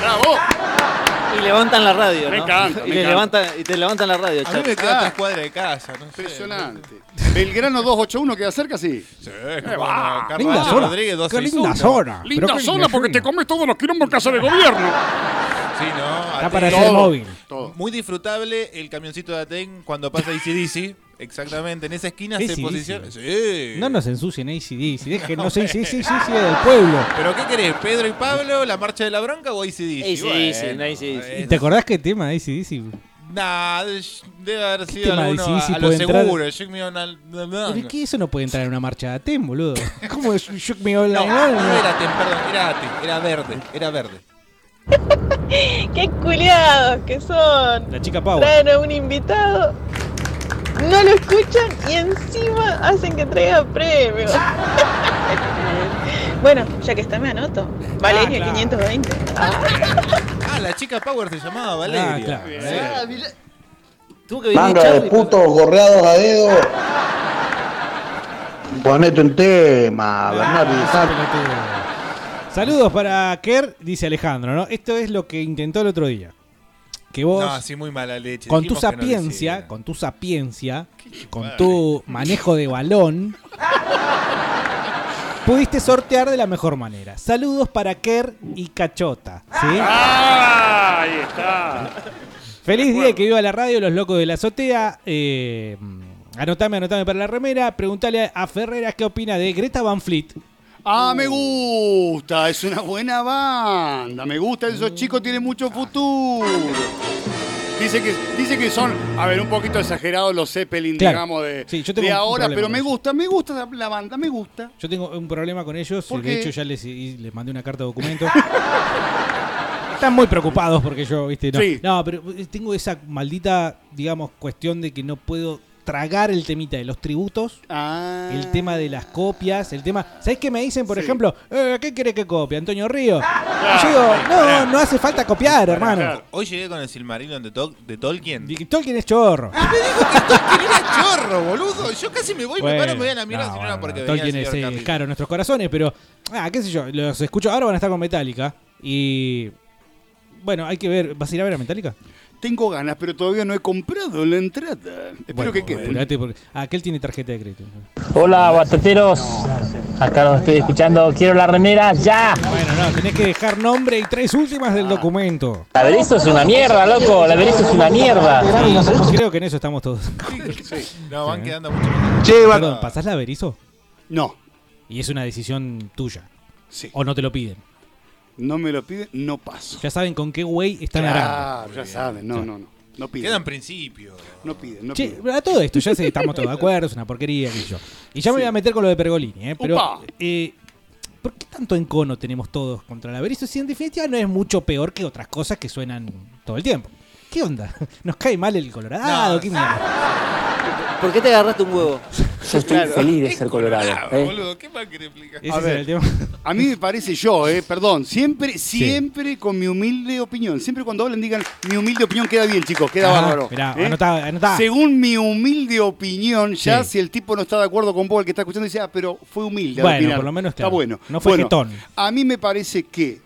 Bravo. Bravo. Y levantan la radio, Me ¿no? encanta, y, me le encanta. levantan, y te levantan la radio, A mí Charlie. me queda Ah. tres cuadras de casa. No sé. Impresionante. Belgrano 281 queda cerca, sí. Sí, Eh, va. Carlos Linda zona. Rodríguez Qué 261. linda zona. Linda Pero qué zona linda porque te comes todos los quilombos en casa de gobierno. Sí, ¿no? Está Aten- para Todo. hacer móvil. Todo. Muy disfrutable el camioncito de Aten cuando pasa ACDC. Exactamente, en esa esquina se posiciona. Sí. No nos ensucien ACDC, dejen, no sé, sí, sí, sí, sí, del pueblo. ¿Pero qué querés? ¿Pedro y Pablo, la marcha de la bronca o ACDC? AC/DC, Bueno, no ACDC. es- ¿Y te acordás qué tema de ACDC? Nah, debe haber sido tema de alguno a, a lo puede entrar? seguro. Shake me on al- ¿Pero qué? Eso no puede entrar en una marcha de Atem, boludo. ¿Cómo es Shook Me All No, no Long? era Aten, perdón, era Aten, era verde, era verde. ¡Qué culiados que son! La chica Power. Traen a un invitado, no lo escuchan y encima hacen que traiga premios. bueno, ya que está, me anoto. Valeria, claro. 520. Ah, la chica Power se llamaba Valeria. Ah, claro. Sí. Ah, mira. Tuvo que Manga de putos gorreados a dedo. Ponete un tema, Bernardo. Saludos para Kerr, dice Alejandro, ¿no? Esto es lo que intentó el otro día. Que vos, No, sí, muy mala leche. con tu Dijimos sapiencia, con tu sapiencia, con tu manejo de balón, pudiste sortear de la mejor manera. Saludos para Kerr y Cachota, ¿sí? Ah, ahí está. Feliz día que viva la radio, los locos de la azotea. Eh, anotame, anotame para la remera. Preguntale a Ferreras qué opina de Greta Van Fleet. Ah, me gusta, es una buena banda, me gusta, esos chicos tienen mucho futuro. Dice que, dice que son, a ver, un poquito exagerados los Zeppelin, Claro. digamos, de, Sí, yo tengo de un ahora, problema pero con me eso. gusta, me gusta la, banda, me gusta. Yo tengo un problema con ellos. ¿Por De qué? hecho, ya les, y les mandé una carta de documento. Están muy preocupados porque yo, viste, no. Sí. No, pero eh, tengo esa maldita, digamos, cuestión de que no puedo tragar el temita de los tributos, Ah. el tema de las copias, el tema. ¿Sabés qué me dicen, por Sí. ejemplo? Eh, ¿Qué quiere que copie? Antonio Río. Y yo digo, no, no hace falta copiar, hermano. Hoy llegué con el Silmarillion de, Tol- de Tolkien. Tolkien es chorro. ¿Quién era chorro, boludo? Yo casi me voy, me Bueno, paro, me voy a la mierda no, si no era bueno, porque Tolkien es eh, caro en nuestros corazones, pero, ah, qué sé yo, los escucho, ahora van a estar con Metallica y, bueno, hay que ver, ¿vas a ir a ver a Metallica? Tengo ganas, pero todavía no he comprado la entrada. Espero que quede. Porque aquel tiene tarjeta de crédito. Hola, batateros. Acá los estoy escuchando. Quiero la remera ya. Bueno, no, tenés que dejar nombre y tres últimas del documento. La Berizo es una mierda, loco. La Berizo es una mierda. Sí, creo que en eso estamos todos. No, van quedando mucho. Perdón, ¿pasás la Berizo? No. Y es una decisión tuya. Sí. O no te lo piden. No me lo piden, no paso. Ya saben con qué güey están Claro, arando. ya saben. No, no, no. No piden. Quedan principios. No piden, no Che, piden. a todo esto, ya sé, estamos todos de acuerdo, es una porquería, qué sé yo. Y ya me voy a meter con lo de Pergolini, ¿eh? Pero, Upa. eh, ¿por qué tanto encono tenemos todos contra la Berizo si en definitiva no es mucho peor que otras cosas que suenan todo el tiempo? ¿Qué onda? ¿Nos cae mal el Colorado? ¿Qué mierda? ¿Por qué te agarraste un huevo? Yo estoy feliz de ser colorado. ¿eh? Boludo, ¿qué más querés explicar? Ese A ver, mí me parece yo, eh, perdón, siempre, siempre con mi humilde opinión. Siempre cuando hablen digan, mi humilde opinión queda bien, chicos, queda bárbaro. mirá, ¿eh? anotá, anotá. Según mi humilde opinión, ya Sí. si el tipo no está de acuerdo con vos, el que está escuchando, dice, ah, pero fue humilde. Bueno, opinar". por lo menos, Está claro, bueno. no fue Bueno, jetón. A mí me parece que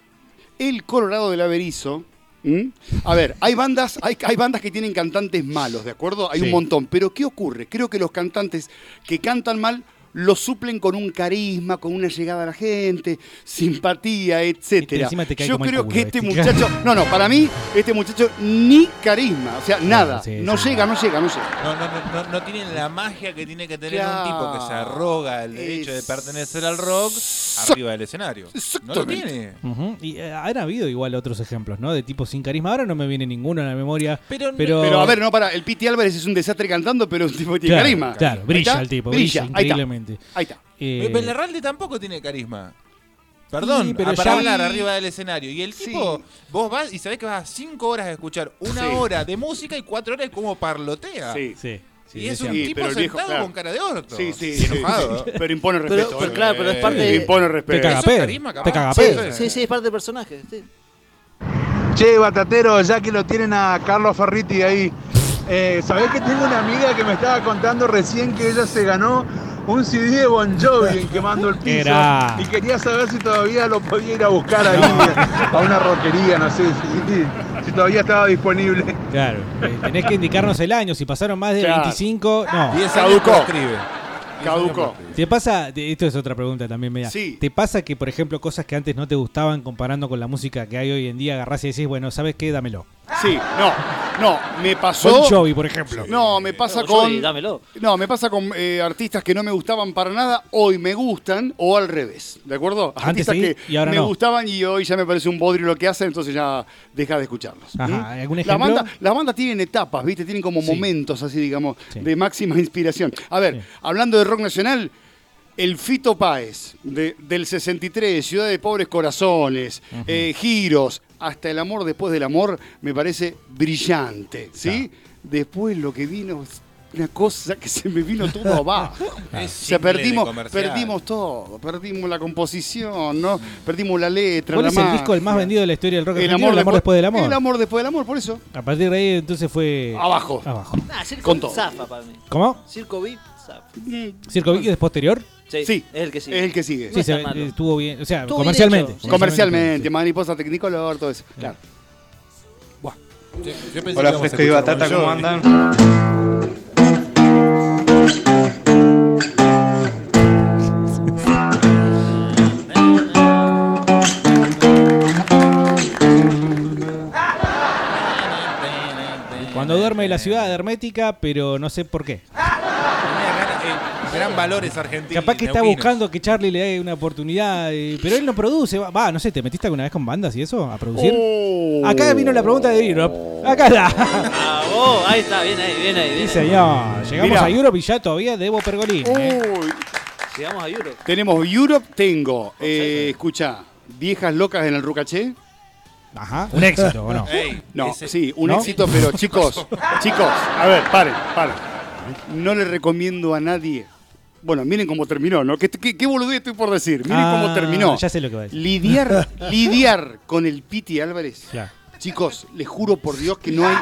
el Colorado del Averizo. ¿M? A ver, hay bandas, hay, hay bandas que tienen cantantes malos, ¿de acuerdo? Hay Sí. un montón. Pero ¿qué ocurre? Creo que los cantantes que cantan mal lo suplen con un carisma, con una llegada a la gente, simpatía, etcétera. Yo creo que este ¿viste? muchacho, no, no, para mí este muchacho ni carisma, o sea, nada, sí, no sí. llega, no llega, no llega. No, no, no, tienen la magia que tiene que tener Claro. un tipo que se arroga el derecho de pertenecer al rock arriba del escenario. No lo tiene. Y eh, han habido igual otros ejemplos, ¿no? De tipos sin carisma. Ahora no me viene ninguno a la memoria. Pero, pero, Pero a ver, no, para, el Piti Álvarez es un desastre cantando, pero un tipo que tiene Claro, carisma. claro, brilla el tipo, brilla ahí increíblemente. Ahí está. Eh, Belarralde tampoco tiene carisma. Perdón, Sí, pero para ya- hablar arriba del escenario. Y el tipo, vos vas y sabés que vas a cinco horas a escuchar una Sí. hora de música y cuatro horas de cómo parlotea. Sí. Sí. y es un Sí, tipo viejo, sentado claro. con cara de orto. Sí, sí, enojado. Pero impone respeto. pero eh. claro, pero es parte de- Impone respeto. Te caga. Te caga Sí, pedo. sí, sí, es parte del personaje. sí. Che, Batatero, ya que lo tienen a Carlos Ferriti ahí, eh, ¿sabés que tengo una amiga que me estaba contando recién que ella se ganó un CD de Bon Jovi en Quemando el Piso? Era. Y quería saber si todavía lo podía ir a buscar ahí a una roquería, no sé si, si todavía estaba disponible. Claro. eh, tenés que indicarnos el año. Si pasaron más de Claro. 25. No. 10 años Caducó. escribe. Caducó. ¿Te pasa, esto es otra pregunta también media, Sí. ¿te pasa que, por ejemplo, cosas que antes no te gustaban comparando con la música que hay hoy en día, agarrás y decís, bueno, ¿sabes qué? Dámelo. Sí, no, no, me pasó. Bon Jovi, por ejemplo. No, me pasa No, con. Dámelo. No, me pasa con eh, artistas que no me gustaban para nada, hoy me gustan, o al revés, ¿de acuerdo? Antes Artistas sí, que y ahora me no. gustaban y hoy ya me parece un bodrio lo que hacen, entonces ya deja de escucharlos. Ajá, ¿Mm? ¿algún Las ejemplo? bandas, las bandas tienen etapas, ¿viste? Tienen como Sí. momentos así, digamos, Sí. de máxima inspiración. A ver, Sí. hablando de rock nacional, el Fito Páez, de- del 63, Ciudad de Pobres Corazones, eh, Giros, hasta El Amor Después del Amor, me parece brillante, ¿sí? Después lo que vino es una cosa que se me vino todo abajo. O sea, perdimos, perdimos todo, perdimos la composición, ¿no? Perdimos la letra, ¿Cuál la es el disco el más vendido de la historia del rock El amor, El amor después del amor. El amor después del amor, por eso. A partir de ahí entonces fue... Abajo. Abajo. Nah, Circo Con todo. zafa para mí. ¿Cómo? Circo Beat zafa. ¿Circo Vicky es posterior? Sí, Sí, es el que sigue. es el que sigue. No Sí, está se, malo. eh, estuvo bien. O sea, Estuvo bien comercialmente. hecho, sí. Comercialmente, mariposa Technicolor, todo eso. Claro. Yo- yo pensé Hola que íbamos a Fresco y escuchar Batata, Bon ¿cómo andan? Cuando duerme la ciudad hermética, pero no sé por qué. Gran valores argentinos. Capaz que está neuquinos. buscando que Charlie le dé una oportunidad, eh, pero él no produce. Va, va, no sé, ¿te metiste alguna vez con bandas y eso? ¿A producir? Oh. Acá vino la pregunta de Europe. Acá está. Ah, vos, ahí está, bien ahí, bien ahí. Sí, Bien señor. Llegamos Mirá. a Europe y ya todavía debo Pergolín. ¿eh? Uy, Llegamos a Europe. tenemos Europe, tengo, eh, escucha, Viejas Locas en el Rucaché. Ajá. Un éxito, ¿o no? Ey, No, ese- sí, un ¿No? éxito, pero chicos, chicos, a ver, paren, paren. No le recomiendo a nadie. Bueno, miren cómo terminó, ¿no? ¿Qué, qué, qué boludez estoy por decir? Miren Ah, cómo terminó. Ya sé lo que va a decir. Lidiar, lidiar con el Piti Álvarez. Claro. Chicos, les juro por Dios que no hay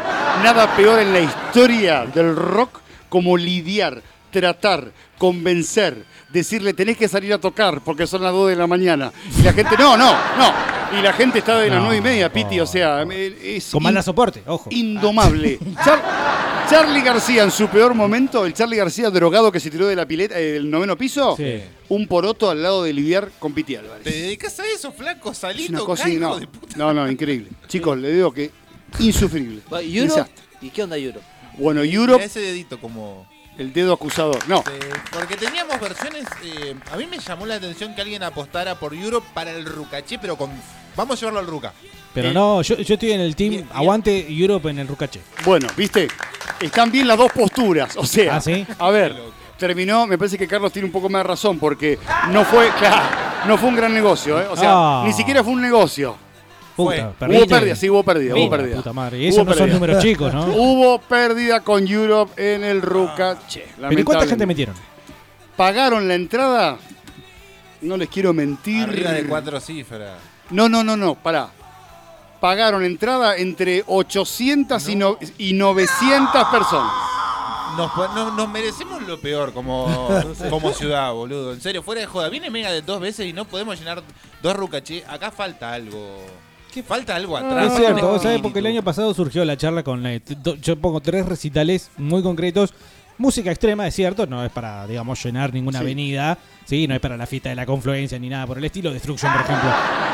nada peor en la historia del rock como lidiar, tratar, convencer, decirle tenés que salir a tocar porque son las 2 de la mañana. Y la gente, no, no, no. Y la gente está de las No, nueve y media, Piti, o sea, eh, es Con mala soporte, ojo. indomable. Char- Charlie García en su peor momento, el Charlie García drogado que se tiró de la pileta eh, del noveno piso, Sí. un poroto al lado de Liviar con Piti Álvarez. ¿Te dedicas a eso, flaco? Es Salito, una cosa no, de puta. no, no, increíble. Chicos, le digo que insufrible. ¿Y. ¿Y qué onda Euro? Bueno, Europe, ese dedito como... el dedo acusador. No, Eh, porque teníamos versiones. eh, a mí me llamó la atención que alguien apostara por Europe para el Rucaché, pero con. Vamos a llevarlo al Ruca. Pero Eh, no, yo, yo estoy en el team Aguante Europe en el Rucache. bueno, ¿viste? Están bien las dos posturas. O sea, ¿Ah, sí? a ver, terminó, me parece que Carlos tiene un poco más de razón porque no fue, claro, no fue un gran negocio, ¿eh? O sea, Ah. ni siquiera fue un negocio. Puta, Hubo pérdida, sí, hubo pérdida, hubo pérdida. puta madre. Y esos no son números chicos, ¿no? Hubo pérdida con Europe en el Rucache. ¿Pero y cuánta gente metieron? ¿Pagaron la entrada? No les quiero mentir. Arriba de cuatro cifras. No, no, no, no, pará. Pagaron entrada entre 800 y, no- y 900 personas. Nos, po- no- nos merecemos lo peor como, como ciudad, boludo. En serio, fuera de joda. Viene Mega de dos veces y no podemos llenar dos Rucaché. Acá falta algo. ¿Qué falta algo atrás? es cierto, vos sabés, porque el año pasado surgió la charla con. eh, do- yo pongo tres recitales muy concretos. Música extrema, es cierto, no es para, digamos, llenar ninguna Sí. avenida, ¿sí? No es para la fiesta de la confluencia ni nada por el estilo, Destruction, por ejemplo,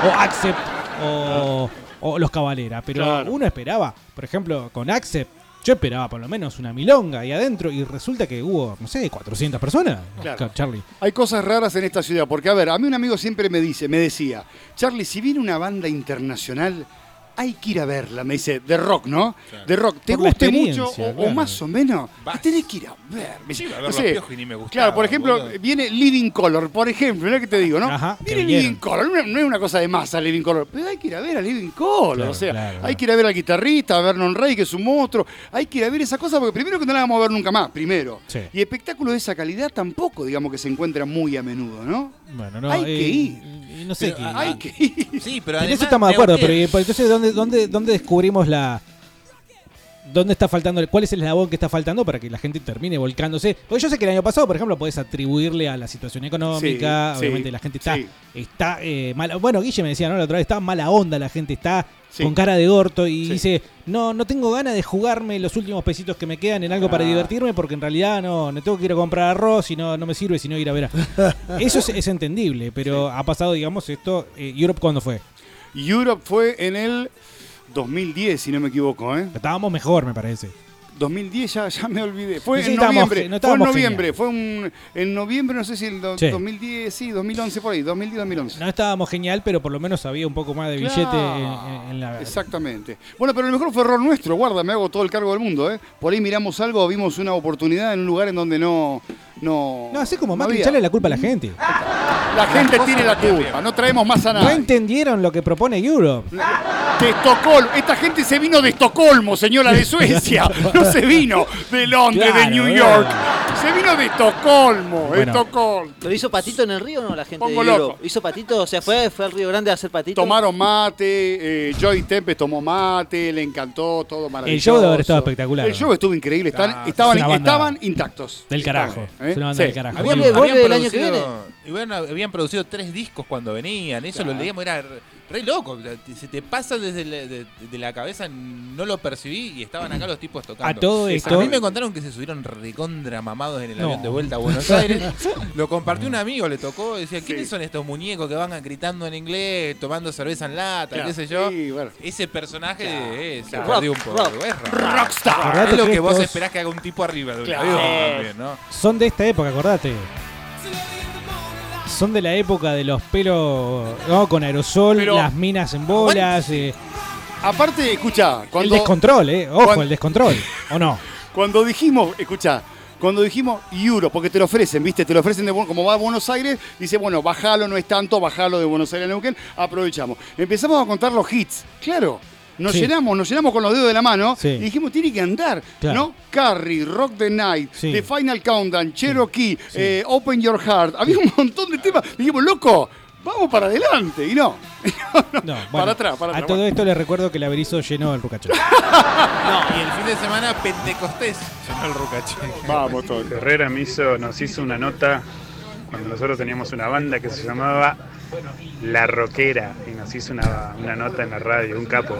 o Accept, o, o Los Cabalera. Pero Claro. uno esperaba, por ejemplo, con Accept, yo esperaba por lo menos una milonga ahí adentro y resulta que hubo, no sé, 400 personas. Claro. Charlie. Hay cosas raras en esta ciudad, porque a ver, a mí un amigo siempre me dice, me decía, Charlie, si viene una banda internacional, hay que ir a verla, me dice, de rock, ¿no? De rock, ¿te Por la guste mucho o, o claro. más o menos? Vas. Tenés que ir a ver. Me Sí, dice, iba a no ver sé, los piojos y ni me gustaba, Claro, por ejemplo, boludo. viene Living Color, por ejemplo, ¿no? que te digo, no? Ajá, viene. Living Color, no, no es una cosa de masa Living Color, pero hay que ir a ver a Living Color, Claro, o sea, claro, hay claro. que ir a ver al guitarrista, a Vernon Rey, que es un monstruo, hay que ir a ver esa cosa, porque primero que no la vamos a ver nunca más, primero. Sí. Y espectáculos de esa calidad tampoco, digamos, que se encuentran muy a menudo, ¿no? Bueno, no, Hay eh, que ir. No sé Pero, qué. Hay que ir. Sí, pero En además, eso estamos de acuerdo, pero ¿y por- entonces ¿dónde, dónde, dónde descubrimos la... ¿Dónde está faltando? ¿Cuál es el eslabón que está faltando para que la gente termine volcándose? Porque yo sé que el año pasado, por ejemplo, podés atribuirle a la situación económica. Sí, obviamente sí, la gente está, sí. está eh, mala. Bueno, Guille me decía, ¿no? La otra vez está mala onda, la gente está con cara de orto y dice, no, no tengo ganas de jugarme los últimos pesitos que me quedan en algo para Ah. divertirme porque en realidad no, no tengo que ir a comprar arroz y no, no me sirve sino ir a ver a... Eso es, es entendible, pero ha pasado, digamos, esto... Eh, ¿Europe cuándo fue? Europe fue en el 2010, si no me equivoco, ¿eh? Estábamos mejor, me parece. 2010 ya, ya me olvidé. Fue Sí, en noviembre. no fue en noviembre. Fue un, en noviembre, no sé si el do- Sí. 2010, sí, 2011 por ahí, 2010-2011. No estábamos genial, pero por lo menos había un poco más de billete en, en- en la... Exactamente. Bueno, pero a lo mejor fue error nuestro, guarda, me hago todo el cargo del mundo, ¿eh? Por ahí miramos algo, vimos una oportunidad en un lugar en donde no. No, No, así como no Macri, echarle la culpa a la gente. La gente tiene la culpa, no traemos más a No nadie. entendieron lo que propone Europe. De Estocolmo, esta gente se vino de Estocolmo, señora de Suecia. No se vino de Londres, de New eh. York. Se vino de Estocolmo, Bueno. Estocolmo. ¿Lo hizo Patito en el río o no la gente Pongo de loco. ¿Hizo Patito? O sea, fue, fue al Río Grande a hacer Patito. Tomaron mate, eh, Joy Tempest tomó mate, le encantó, todo maravilloso. El show debe haber estado espectacular. El show estuvo increíble, están- Ah, estaban, es una banda estaban intactos. Del carajo. ¿Eh? Es una banda Sí. del carajo. Habían- el año que producido, y bueno, habían producido tres discos cuando venían, eso lo leíamos, era re, re loco. se te pasa desde la, de, de la cabeza, no lo percibí y estaban acá los tipos tocando. A todo esto- A mí me contaron que se subieron recontra mamados en el No. avión de vuelta a Buenos Aires. lo compartió un amigo, le tocó, decía, ¿quiénes son estos muñecos que van gritando en inglés, tomando cerveza en lata, Claro, qué sé yo? sí, bueno. Ese personaje eh, se claro. perdió un poco. Rock, es rock. Rockstar. Acordate Es lo que vos estos- esperás que haga un tipo arriba de un Claro. avión también, ¿no? Son de esta época, acordate. Son de la época de los pelos ¿no? con aerosol, Pero- las minas en bolas, eh, Aparte, escucha, el cuando, descontrol, ¿eh? Ojo, cuando- el descontrol. ¿O no? cuando dijimos, escucha, cuando dijimos Euro, porque te lo ofrecen, ¿viste? Te lo ofrecen de como va a Buenos Aires, dice, bueno, bajalo, no es tanto, bajalo de Buenos Aires a Neuquén, aprovechamos. Empezamos a contar los hits, claro. Nos Sí. llenamos, nos llenamos con los dedos de la mano Sí. y dijimos, tiene que andar, Claro. ¿no? Carrie, Rock the Night, Sí. The Final Countdown, Cherokee, eh, Open Your Heart. Había un montón de temas. Dijimos, loco, vamos para adelante. Y no. No, Para bueno, atrás, para A atrás. todo esto les recuerdo que el Averizo llenó el Rucacho. No, y el fin de semana Pentecostés llenó el Rucache. Vamos todos. Herrera me hizo, nos hizo una nota cuando nosotros teníamos una banda que se llamaba La Roquera y nos hizo una, una nota en la radio, un capo.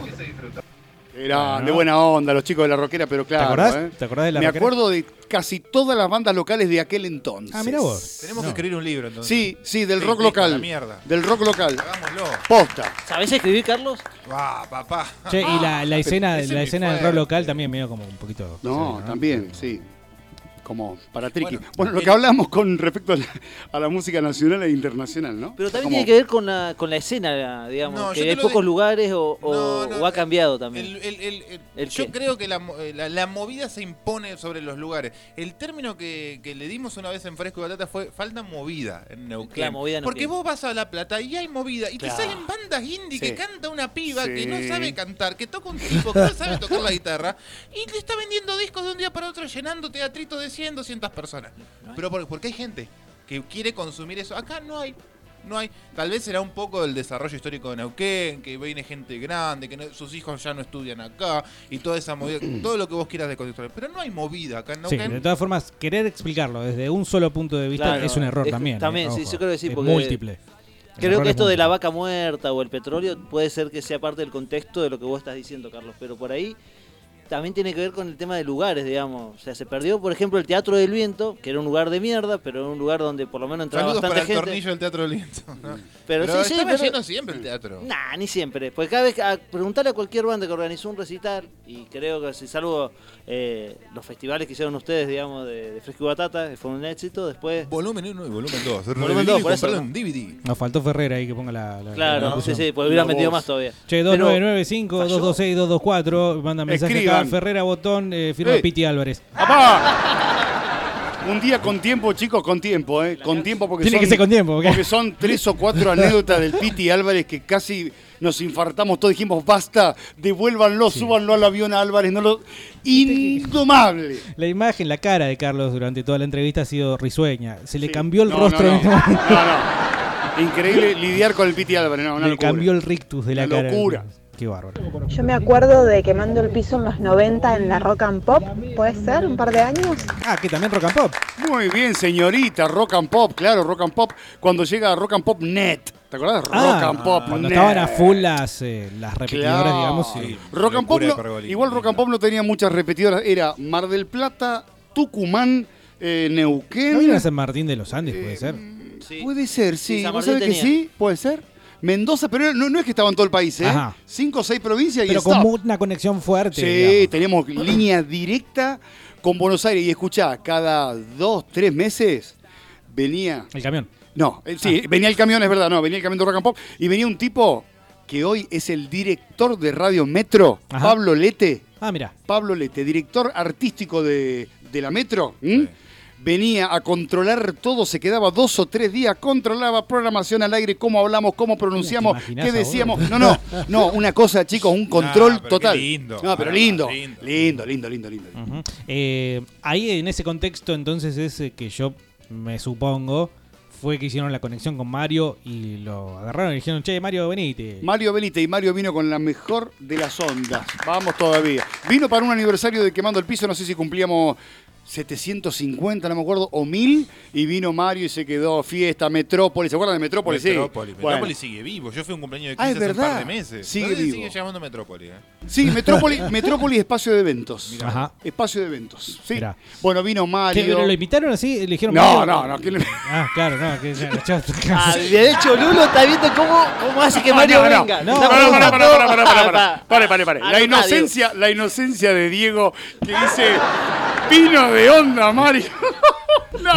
Era de buena onda los chicos de la roquera, pero claro. acordás? ¿eh? ¿Te acordás de La Me Roquera? acuerdo de casi todas las bandas locales de aquel entonces. Ah, mira vos. Tenemos que escribir un libro entonces. Sí, sí, del Sí, rock local. la mierda. Del rock local. Hagámoslo. Posta. ¿Sabés escribir, Carlos? Ah, papá. Che, y la, la escena, la escena del rock local también medio como un poquito. No, sí, también, sí. Como para Triqui. Bueno, Bueno, lo que hablamos con respecto a la, a la música nacional e internacional, ¿no? Pero también Como- tiene que ver con la, con la escena, digamos, No, que te hay pocos lugares o, ha cambiado también. El- el- el- el- ¿El yo qué? creo que la, mo- eh, la- la movida se impone sobre los lugares. El término que, que le dimos una vez en Fresco y Batata fue falta movida en Neuquén. La movida Porque vos vas a La Plata y hay movida y Claro. te salen bandas indie Sí. que canta una piba Sí. que no sabe cantar, que toca un tipo que no sabe tocar la guitarra y le está vendiendo discos de un día para otro llenando teatritos de 100, 200 personas. Pero por- porque hay gente que quiere consumir eso. Acá no hay. No hay. Tal vez será un poco del desarrollo histórico de Neuquén, que viene gente grande, que no- sus hijos ya no estudian acá y toda esa movida, todo lo que vos quieras de contextual. Pero no hay movida acá en Sí, Neuquén. de todas formas, querer explicarlo desde un solo punto de vista Claro, es un error es- también. también, ¿eh? sí, yo creo que sí, es porque múltiple. El Creo que es esto de la vaca muerta o el petróleo puede ser que sea parte del contexto de lo que vos estás diciendo, Carlos, pero por ahí también tiene que ver con el tema de lugares, digamos. O sea, se perdió, por ejemplo, el Teatro del Viento, que era un lugar de mierda, pero era un lugar donde por lo menos entraba Saludos para bastante el gente. tornillo del Teatro del Viento. ¿no? Pero, sí, sí, estaba pero- lleno siempre el teatro. Nah, ni siempre. Porque cada vez que a preguntarle a cualquier banda que organizó un recital, y creo que si salvo eh, los festivales que hicieron ustedes, digamos, de, de Fresco y Batata, que fue un éxito, después. Volumen 1 y volumen 2. Volumen 2, por eso. Perdón, DVD. Nos faltó Ferrera ahí que ponga la. la- Claro, la sí, locución. sí, porque hubieran metido más todavía. Che, Pero- 2995-226-224. Manda mensaje acá. Ferrera Botón, eh, firma Ey. Piti Álvarez. Un día con tiempo, chicos, con tiempo, ¿eh? Con tiempo porque Tiene son, que ser con tiempo. Porque son tres o cuatro anécdotas del Piti Álvarez que casi nos infartamos todos. Dijimos, basta, devuélvanlo, súbanlo al avión a Álvarez. No lo... Indomable. La imagen, la cara de Carlos durante toda la entrevista ha sido risueña. Se le cambió el No, rostro no, este no. momento. No, no. Increíble lidiar con el Piti Álvarez, no, una Le locura. cambió el rictus de la Una cara. locura. Qué bárbaro. Yo me acuerdo de quemando el piso en los 90 en la Rock and Pop, ¿puede ser? ¿Un par de años? Ah, que también Rock and Pop. Muy bien, señorita, Rock and Pop, claro, Rock and Pop. Cuando llega Rock and Pop Net. ¿Te acordás? Rock Ah, and Pop Cuando Net. estaban a full las, eh, las repetidoras, Claro. digamos. sí. Rock and Pop no- igual Rock and Pop no tenía muchas repetidoras. Era Mar del Plata, Tucumán, eh, Neuquén. ¿No vino a San Martín de los Andes, puede ser? Puede ser, Sí, sí. ¿Vos sabés que sí? Puede ser. Mendoza, pero no, no es que estaba en todo el país, ¿eh? Ajá. Cinco o seis provincias y Pero con una conexión fuerte. Sí, digamos. teníamos línea directa con Buenos Aires. Y escuchá, cada dos, tres meses venía. El camión. No, eh, sí, venía el camión, es verdad, no, venía el camión de Rock and Pop. Y venía un tipo que hoy es el director de Radio Metro, Ajá. Pablo Lete. Ah, mira. Pablo Lete, director artístico de, de la Metro. Venía a controlar todo, se quedaba dos o tres días, controlaba programación al aire, cómo hablamos, cómo pronunciamos, ¿Te imaginás qué a decíamos. No, no, no, una cosa, chicos, un control pero qué total. lindo. No, pero lindo, lindo. lindo, lindo, lindo, lindo. Eh, ahí en ese contexto entonces es eh, que yo me supongo fue que hicieron la conexión con Mario y lo agarraron y dijeron, che, Mario, venite. Mario Benítez y Mario vino con la mejor de las ondas. Vamos todavía. Vino para un aniversario de Quemando el Piso, no sé si cumplíamos 750, no me acuerdo, o 1000, y vino Mario y se quedó fiesta, Metrópolis. ¿Se acuerdan de Metrópolis? Sí. Metrópolis. Bueno. Metrópolis sigue vivo. Yo fui a un cumpleaños de 15 Ah, es hace un par verdad. de meses. Sigue No vivo. sigue llamando Metrópolis. ¿eh? Sí, Metrópolis, Metrópolis espacio de eventos. Ajá. Espacio de eventos. Sí. Mirá. Bueno, vino ¿Qué, Mario. pero lo invitaron así? ¿Le dijeron No, Mario? no, no, ¿quién le- Ah, claro, no. Que ya, ya- Ah, de hecho, Lulo está viendo cómo, cómo hace que No, Mario no, no. venga. No, Está para, para, para, para, para, para, Ah, para. Pare, pare, pare. Ah, La no, inocencia, la inocencia de Diego que dice vino de onda, Mario. No,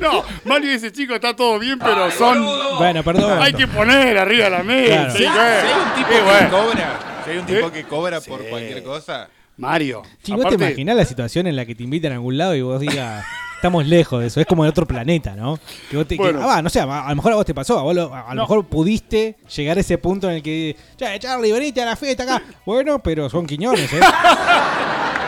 no, Mario dice, chico, está todo bien, pero son. Bueno, perdón. Hay que poner arriba la mesa. Claro. Si sí, hay, güey. si hay un tipo Sí, que cobra, si hay un tipo ¿Eh? que cobra por cualquier cosa. Mario. Sí, ¿Vos te aparte- imaginás la situación en la que te invitan a algún lado y vos digas, estamos lejos de eso? Es como en otro planeta, ¿no? Que vos te, que- Bueno. ah, va, no sé, a, a lo mejor a vos te pasó, a, vos lo- a- a lo mejor pudiste llegar a ese punto en el que, che, Charlie, venite a la fiesta acá. Bueno, pero son quiñones, ¿eh?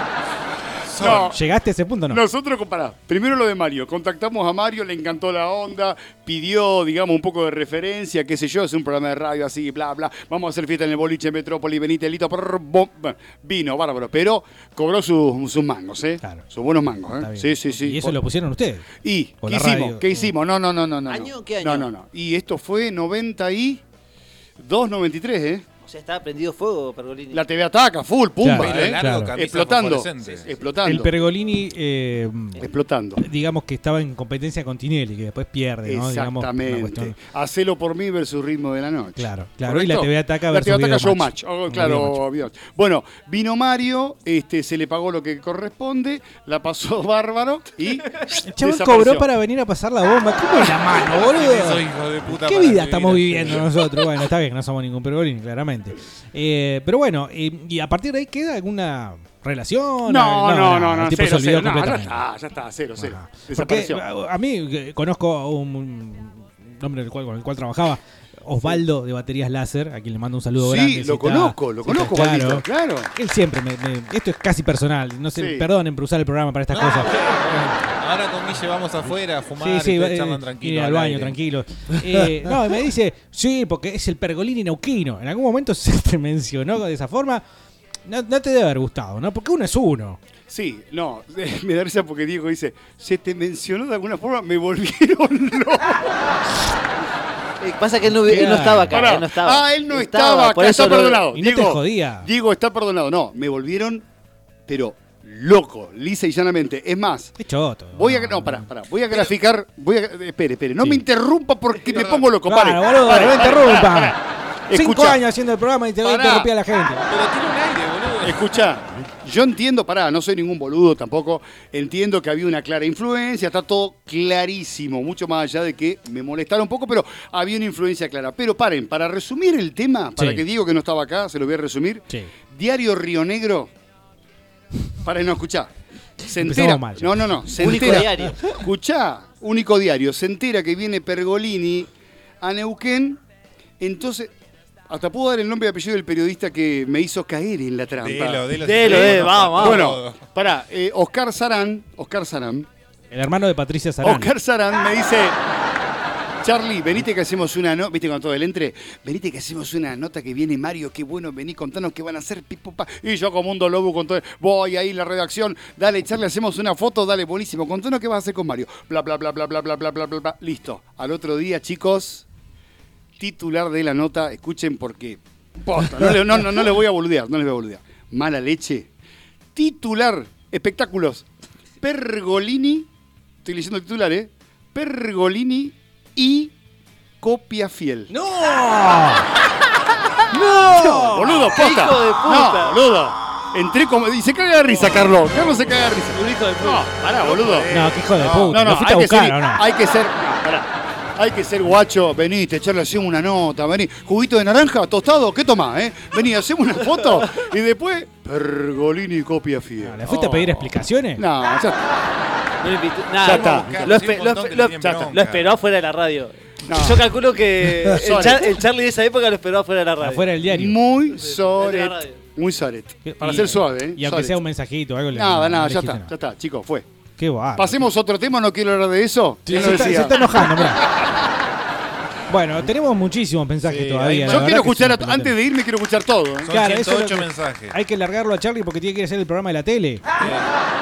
No. ¿Llegaste a ese punto o no? Nosotros, compará, primero lo de Mario. Contactamos a Mario, le encantó la onda, pidió, digamos, un poco de referencia, qué sé yo, es un programa de radio así, bla, bla. Vamos a hacer fiesta en el boliche Metrópoli, venite, Lito, prr, bom. Bueno, vino, bárbaro. Pero cobró sus, sus mangos, ¿eh? Sus buenos mangos, ¿eh? Sí, sí, sí. ¿Y eso lo pusieron ustedes? ¿Y ¿O qué hicimos? radio? ¿Qué hicimos? No, no, no, no. no. ¿Año? ¿Qué año? No, no, no. Y esto fue 92, 93, ¿eh? Sea, estaba prendido fuego, Pergolini. La TV ataca, full, pumba, Claro, ¿eh? claro. Camisa Explotando. fosforescente. Explotando. El Pergolini, eh, Explotando. digamos que estaba en competencia con Tinelli, que después pierde, ¿no? Digamos, una Exactamente. cuestión- Hacelo por mí versus ritmo de la noche. Claro, claro. Y la. TV Ataca La versus TV Ataca Video Showmatch. Match. Oh, claro, Video- Bueno, vino Mario, este, se le pagó lo que corresponde, la pasó bárbaro y. El chabón desapareció. cobró para venir a pasar la bomba. ¿Cómo es la mano, boludo? Esos hijos de puta ¿Qué para vida vivir estamos así. viviendo nosotros? Bueno, está bien, no somos ningún Pergolini, claramente. Eh, pero bueno, eh, y a partir de ahí queda alguna relación. No, no, no, el no, tipo cero, se olvidó cero. No, ya está, ya está, cero, cero. Porque Desapareció. a, mí eh, conozco a un, hombre del cual- con el cual trabajaba, Osvaldo de Baterías Láser, a quien le mando un saludo Sí, grande. si lo conozco, lo si está conozco, Osvaldito, claro. Él siempre me, me- Esto es casi personal, no sé, Sí. perdonen por usar el programa para estas cosas. Ahora con Guille vamos afuera a fumar Sí, sí, y ustedes charlan eh, tranquilo. ir al al baño, aire. tranquilo. Eh, no, y me dice, sí, porque es el pergolini neuquino. En algún momento se te mencionó de esa forma. No, no te debe haber gustado, ¿no? Porque uno es uno. Sí, no, me da risa porque Diego dice, se te mencionó de alguna forma, me volvieron loco. Eh, pasa que él no, él no estaba acá, Pará. él no estaba. Ah, él no estaba, por acá, eso está lo- perdonado. Y no te Diego, jodía. Diego está perdonado. No, me volvieron, pero loco, lisa y llanamente. Es más, Qué choto. voy a, no, pará, pará, voy a graficar, voy a, espere, espere, no me interrumpa porque me pongo loco, Claro, pare. boludo, pare, no pare, interrumpa. pare. Cinco años haciendo el programa y te voy a Pará. interrumpir a la gente. Pero tiene un aire, boludo. Escucha, yo entiendo, pará, no soy ningún boludo tampoco, entiendo que había una clara influencia, está todo clarísimo, mucho más allá de que me molestara un poco, pero había una influencia clara. Pero paren, para resumir el tema, para Sí. que digo que no estaba acá, se lo voy a resumir. Sí. Diario Río Negro, para no escuchar. Se entera, mal no, no, no, se Único entera. diario. Escuchá, único diario, se entera que viene Pergolini a Neuquén, entonces hasta puedo dar el nombre y apellido del periodista que me hizo caer en la trampa. Delo, delo. Delo, delo, vamos, vamos. Bueno, pará, eh, Oscar Sarán, Oscar Sarán, El hermano de Patricia Sarán. Oscar Sarán me dice, Charlie, venite que hacemos una nota, viste con todo el entre, venite que hacemos una nota que viene Mario, qué bueno, vení, contanos qué van a hacer, y yo como un lobo con todo, voy ahí la redacción, dale Charlie, hacemos una foto, dale, buenísimo, contanos qué vas a hacer con Mario, bla, bla, bla, bla, bla, bla, bla, bla, bla, bla. listo, al otro día, chicos, titular de la nota, escuchen porque, posta, no, no, no, no les voy a boludear, no les voy a boludear, mala leche, titular, espectáculos, Pergolini, estoy leyendo el titular, ¿eh? Pergolini y copia fiel. ¡No! ¡No! Boludo, posta. ¡Hijo de puta! No, boludo. Entré como. Y se caga de risa, Carlos. Carlos se caga de risa. Un hijo de puta. No, pará, boludo. No, qué hijo de No, puta. no, ¿Lo fuiste a hay que buscar ser, no? hay que ser. no, pará. Hay que ser guacho, vení, te echarle hacemos una nota, vení. Juguito de naranja, tostado, ¿qué tomás, eh? Vení, hacemos una foto y después. Pergolini copia fiel. ¿Le fuiste a pedir explicaciones? No, ya está. No le invitó- nada, Ya está. Lo, espe- le ya está. Lo esperó afuera de la radio. No. Yo calculo que el. Char- el Charlie de esa época lo esperó afuera de la radio. Afuera del diario. Muy soret. Muy soret. Para Y- ser suave, ¿eh? Y aunque Soret. sea un mensajito algo. le- Nada, no nada, le ya dijiste está, nada. ya está, chicos, fue. Qué guay. Pasemos a otro tema, no quiero hablar de eso. Sí, ¿Quién se, está, se está enojando, mirá. Bueno, tenemos muchísimos mensajes Sí, todavía. Yo quiero escuchar, a- antes de irme quiero escuchar todo. ¿eh? Son Claro, eso es lo 108 que- mensajes. Hay que largarlo a Charlie porque tiene que ir a hacer el programa de la tele.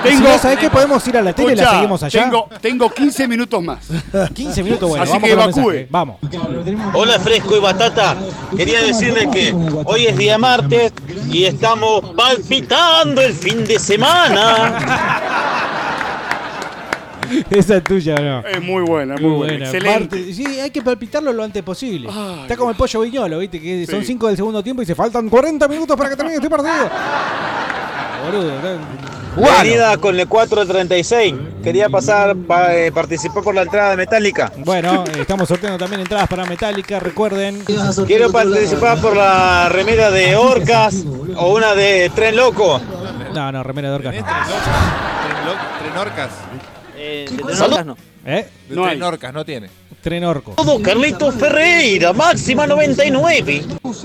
Tengo, si no, ¿sabés qué? Podemos ir a la tele y la seguimos allá. Tengo, tengo 15 minutos más. 15 minutos, bueno, Así vamos que evacúe. Vamos. Hola Fresco y Batata, quería decirles que hoy es día martes y estamos palpitando el fin de semana. Esa es tuya, ¿o ¿no? Es muy buena, muy, buena. Excelente. Parte- sí, hay que palpitarlo lo antes posible. Está como el pollo viñolo, ¿viste? Que son 5 del segundo tiempo y se faltan 40 minutos para que termine este partido. Boludo. con el 436, quería pasar para participar por la entrada de Metallica. Bueno, eh, estamos sorteando también entradas para Metallica, recuerden. Quiero participar por la remera de Orcas o una de Tren Loco. No, no, remera de Orcas no. Tren lo- Trenorcas. Eh, de no. ¿Eh? De No hay. No tiene. Tren Orco. Todo Carlitos Ferreira, máxima 99.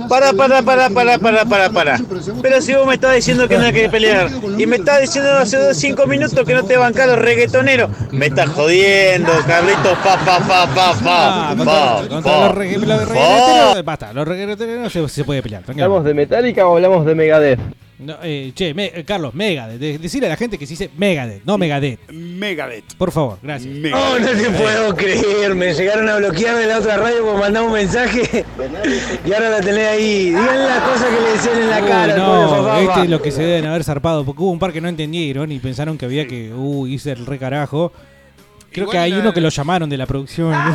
Para, para, para, para, para, para, para. Pero si vos me estás diciendo que no hay que pelear y me estás diciendo hace 5 minutos que no te bancás los reggaetoneros, me estás jodiendo, Carlitos, fa, fa, fa, fa, fa. Ah, fa, los reggaetoneros, basta, los reggaetoneros no se, se puede pelear. tranquilo. ¿Hablamos de Metallica o hablamos de Megadeth? No, eh, che, me- eh, Carlos, Megadeth. de- decirle a la gente que se dice Megadeth, no Megadeth. Megadeth. Por favor, gracias. No, no te puedo creer. Me llegaron a bloquear de la otra radio por mandar un mensaje y ahora la tenés ahí. Digan las cosas que le decían en la Uy, cara. no, pobre papá. este es lo que se deben haber zarpado, porque hubo un par que no entendieron y pensaron que había que, uy, hice el re carajo. Creo Igual que hay la- uno que lo llamaron de la producción.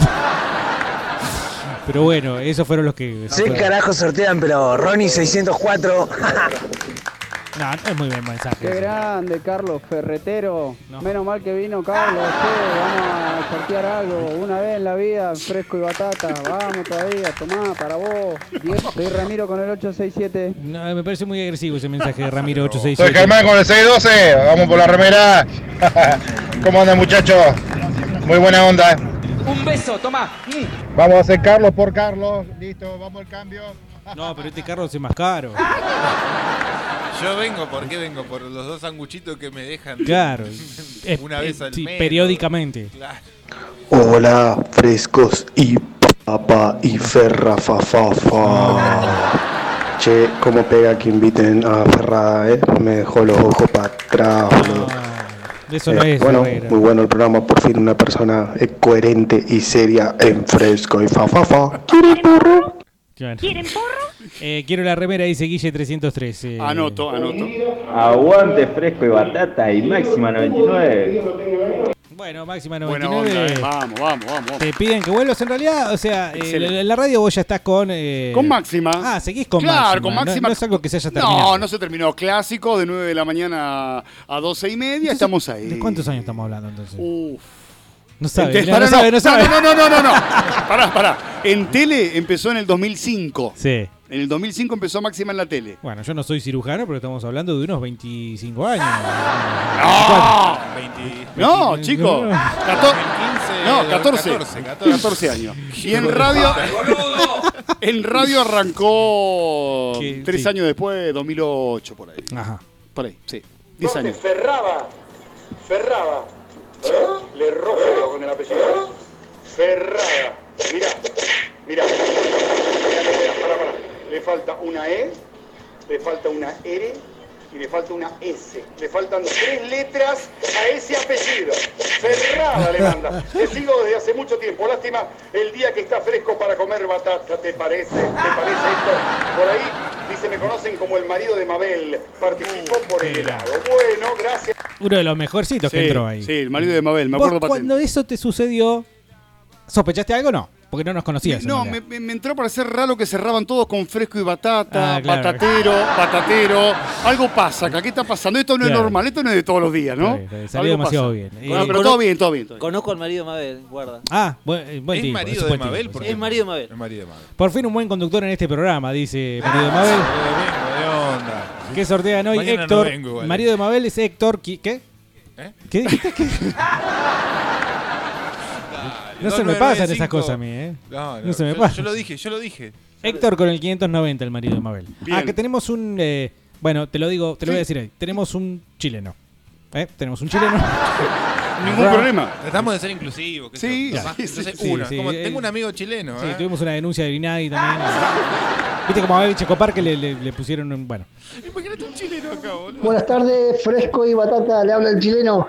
Pero bueno, esos fueron los que... Sí, carajo sortean, pero Ronnie 604. No, no es muy buen mensaje. Qué grande, Carlos Ferretero. Menos mal que vino Carlos. che, vamos a sortear algo. Una vez en la vida, fresco y batata. Vamos todavía, tomá, para vos. Soy Ramiro con el 867. No, me parece muy agresivo ese mensaje de Ramiro Soy 867. Germán con el 612, vamos por la remera. ¿Cómo andan muchachos? Muy buena onda. Un beso, toma. Vamos a hacer Carlos por Carlos. Listo, vamos al cambio. No, pero este Carlos es más caro. Yo vengo, ¿por qué vengo? Por los dos sanguchitos que me dejan. Claro. Una vez al sí, mes. periódicamente. Claro. Hola, frescos y papa y ferra fa fa fa. Che, cómo pega que inviten a Ferrada, eh. Me dejó los ojos para atrás, boludo. Eso no Eh, es bueno, muy bueno el programa, por fin una persona eh, coherente y seria en fresco y fa fa fa. ¿Quieren porro? Claro. Eh, quiero la remera, dice Guille 303. eh. Anoto, anoto. Aguante fresco y batata y máxima 99. Bueno, máxima Buena 99. onda, eh. Vamos, vamos, vamos. Te piden que vuelvas en realidad, o sea, eh, la radio vos ya estás con... eh, Con máxima. Ah, seguís con claro, máxima. con no- máxima. No, es algo que se haya terminado. No, no se terminó. Clásico de 9 de la mañana a 12 y media. Estamos ahí. ¿De cuántos años estamos hablando entonces? Uf. No sabe, no, pará, no sabe, no sabe. No, no, no, no, no. Pará, pará. En tele empezó en el 2005. Sí. En el 2005 empezó Máxima en la tele. Bueno, yo no soy cirujano, pero estamos hablando de unos 25 años. ¡No! 20. No, chicos. No. Cator- 15, No, 14. 14, 14. 14 años. Y en radio. En radio arrancó Que- tres sí. años después, 2008, por ahí. Ajá. Por ahí, sí. 10 años. Ferraba. Ferraba. ¿Eh? Le rojo con el apellido. Ferrada. Mirá, mirá. Pará, pará. Le falta una E, le falta una R y le falta una S. Le faltan tres letras a ese apellido. Ferrada le manda. Te sigo desde hace mucho tiempo. Lástima el día que está fresco para comer batata. ¿Te parece? ¿Te parece esto? Por ahí dice, me conocen como el marido de Mabel. Participó por el helado. Bueno, gracias. Uno de los mejorcitos que entró ahí. sí, el marido de Mabel, me ¿Vos acuerdo patente. cuando eso te sucedió, ¿sospechaste algo o no? Porque no nos conocías. No, me, me- me entró a parecer raro que cerraban todos con fresco y batata, Ah, claro. batatero, batatero. Algo pasa acá, ¿qué está pasando? Esto no Claro. es normal, esto no es de todos los días, ¿no? Salió Algo demasiado pasa. bien. Bueno, Eh, pero todo bien, todo bien. todo bien. Conozco al marido de Mabel, guarda. Ah, buen, eh, buen ¿Es tipo, marido es de buen Mabel? tipo. Es marido de Mabel. El marido de Mabel. Por fin un buen conductor en este programa, dice marido de Mabel. de onda. ¿Qué sortean hoy? Mañana no Héctor. vengo igual, marido de Mabel es Héctor. ¿Qué? ¿Eh? ¿Qué dijiste? ¿Qué? No se me pasan esas cosas a mí, ¿eh? No, no, No se me yo, pasan. yo lo dije, yo lo dije. Héctor con el 590, el marido de Mabel. Bien. Ah, que tenemos un. eh, bueno, te lo digo, te lo voy a decir ahí. Tenemos un chileno. ¿Eh? Tenemos un chileno. Ningún problema. Tratamos de ser inclusivos. qué sé Sí, yo. sí, Capaz, sí, no sé, sí, uno. sí, Como eh, tengo un amigo chileno. Sí, ¿eh? tuvimos una denuncia de Vinagui también. Viste como a Baby Checopar que le, le- le pusieron un. Bueno. Imagínate un chileno acá, boludo. Buenas tardes, fresco y batata, le habla el chileno.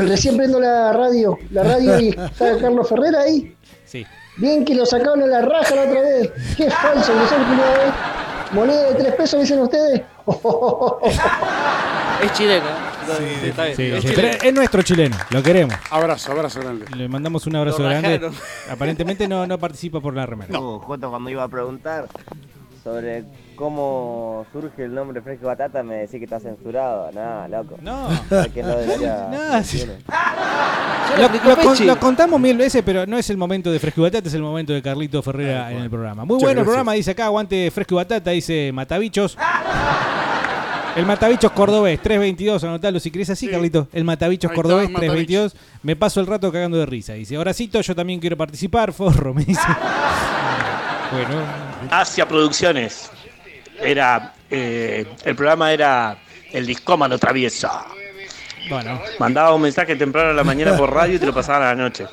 Recién prendo la radio, la radio y está Carlos Ferrera ahí. Sí. Bien que lo sacaron a la raja la otra vez. Qué falso que son eh. Moneda de tres pesos, dicen ustedes. Es chileno. Sí, está bien. Sí, Es sí, chileno. pero es nuestro chileno, lo queremos. Abrazo, abrazo grande. Le mandamos un abrazo grande. Aparentemente no, no participa por la remera. Justo cuando iba a preguntar sobre cómo surge el nombre Fresco Batata, me decís que está censurado. Nada, loco. No. Que no debería. No, sí. tiene. Ya Lo, con- contamos mil veces, pero no es el momento de Fresco y Batata, es el momento de Carlito Ferrera en el programa. Muy Muchas bueno el gracias. programa, dice acá, aguante Fresco y Batata, dice Matabichos. El Matabichos Cordobés 322, anotalo si querés así, Carlito. El Matabichos Ahí está, Cordobés Matabichos. 322. Me paso el rato cagando de risa. Dice, Horacito, yo también quiero participar. Forro, me dice. bueno, Asia Producciones. Era. eh, el programa era El Discómano Traviesa. bueno. Mandaba un mensaje temprano a la mañana por radio y te lo pasaban a la noche.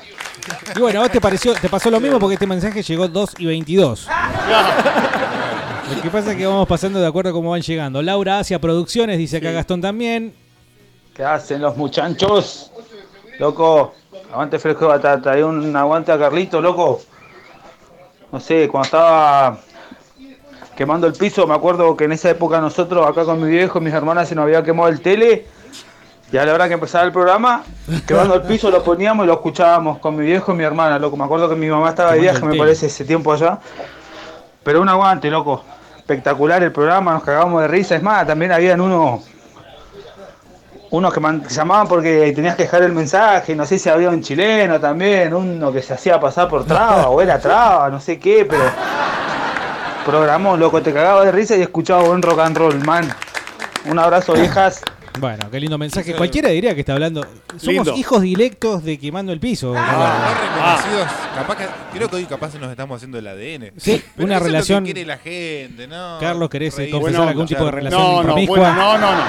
Y bueno, a vos te pareció, te pasó lo mismo porque este mensaje llegó 2 y 22. Lo que pasa es que vamos pasando de acuerdo a cómo van llegando. Laura Asia Producciones, dice acá Gastón también. ¿Qué hacen los muchachos? Loco, aguante fresco de batata. Hay un aguante a Carlito, loco. No sé, cuando estaba quemando el piso, me acuerdo que en esa época nosotros acá con mi viejo y mis hermanas se nos había quemado el tele. Y a la hora que empezaba el programa, quemando el piso lo poníamos y lo escuchábamos con mi viejo y mi hermana, loco. Me acuerdo que mi mamá estaba de viaje, me parece, ese tiempo allá. Pero un aguante, loco. Espectacular el programa, nos cagábamos de risa. Es más, también habían unos unos que llamaban porque tenías que dejar el mensaje, no sé si había un chileno también, uno que se hacía pasar por traba o era traba, no sé qué, pero programó, loco, te cagaba de risa y escuchaba buen rock and roll, man. Un abrazo, viejas. Bueno, qué lindo mensaje. Cualquiera diría que está hablando. Somos Lindo. hijos directos de quemando el piso. No Carlos. reconocidos, capaz que, creo que hoy capaz nos estamos haciendo el ADN. Sí, Pero una eso es lo que relación- quiere la gente, ¿no? Carlos, ¿querés eh, confesar algún tipo de relación No, no, buena, no, no, no.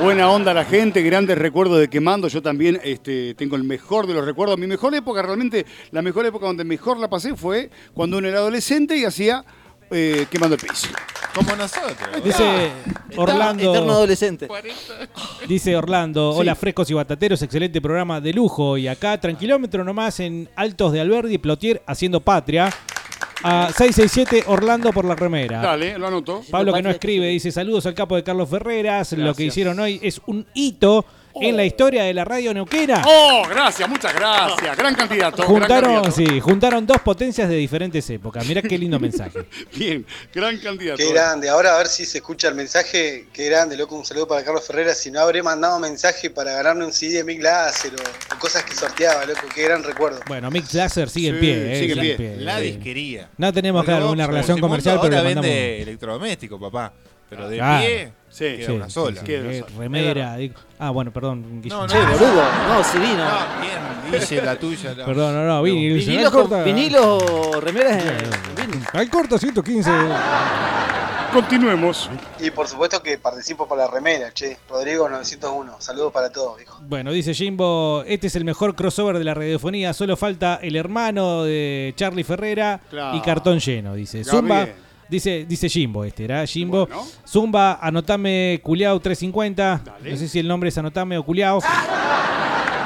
Buena onda la gente, grandes recuerdos de quemando. Yo también este, tengo el mejor de los recuerdos. Mi mejor época, realmente, la mejor época donde mejor la pasé fue cuando uno era adolescente y hacía eh, quemando el piso. Como nosotros. Dice Orlando. Eterno adolescente. Dice Orlando, Sí. hola frescos y batateros, excelente programa de lujo. Y acá, tranquilómetro nomás en Altos de Alberdi, Plotier haciendo patria. A 667 Orlando por la remera. Dale, lo anoto. Pablo que no escribe, dice saludos al capo de Carlos Ferreras. Lo que hicieron hoy es un hito en la historia de la radio neuquera. Oh, gracias, muchas gracias. Gran candidato. gran Juntaron, candidato. sí, juntaron dos potencias de diferentes épocas. Mirá qué lindo mensaje. Bien, gran candidato. Qué grande, ahora a ver si se escucha el mensaje. Qué grande, loco. Un saludo para Carlos Ferreira. Si no habré mandado mensaje para ganarme un CD de Mick Láser o, o cosas que sorteaba, loco. Qué gran recuerdo. Bueno, Mix Laser sigue en Sí, pie. eh, sigue en pie. La Sí. disquería. No tenemos, claro, Porque una vos, relación comercial, pero ahora le mandamos. vende electrodoméstico, papá. Pero de Claro. pie, Sí, queda Sí, una sola. sí, Queda una eh, sola. remera. digo- Ah, bueno, perdón. Guille. No, no, Che, boludo. No, sí vino. No, bien, dice la tuya. la- Perdón, no, no, vinilo. Vinilos, corta. con, vinilos, remeras en. Al corto 115. Continuemos. Y por supuesto que participo por la remera, che. Rodrigo 901. Saludos para todos, viejo. Bueno, dice Jimbo, este es el mejor crossover de la radiofonía, solo falta el hermano de Charlie Ferrera Claro. y cartón lleno, dice. Zumba, bien. Dice, dice Jimbo este, ¿era Jimbo? Bueno. Zumba, anotame Culeao 350. Dale. No sé si el nombre es anotame o Culeao.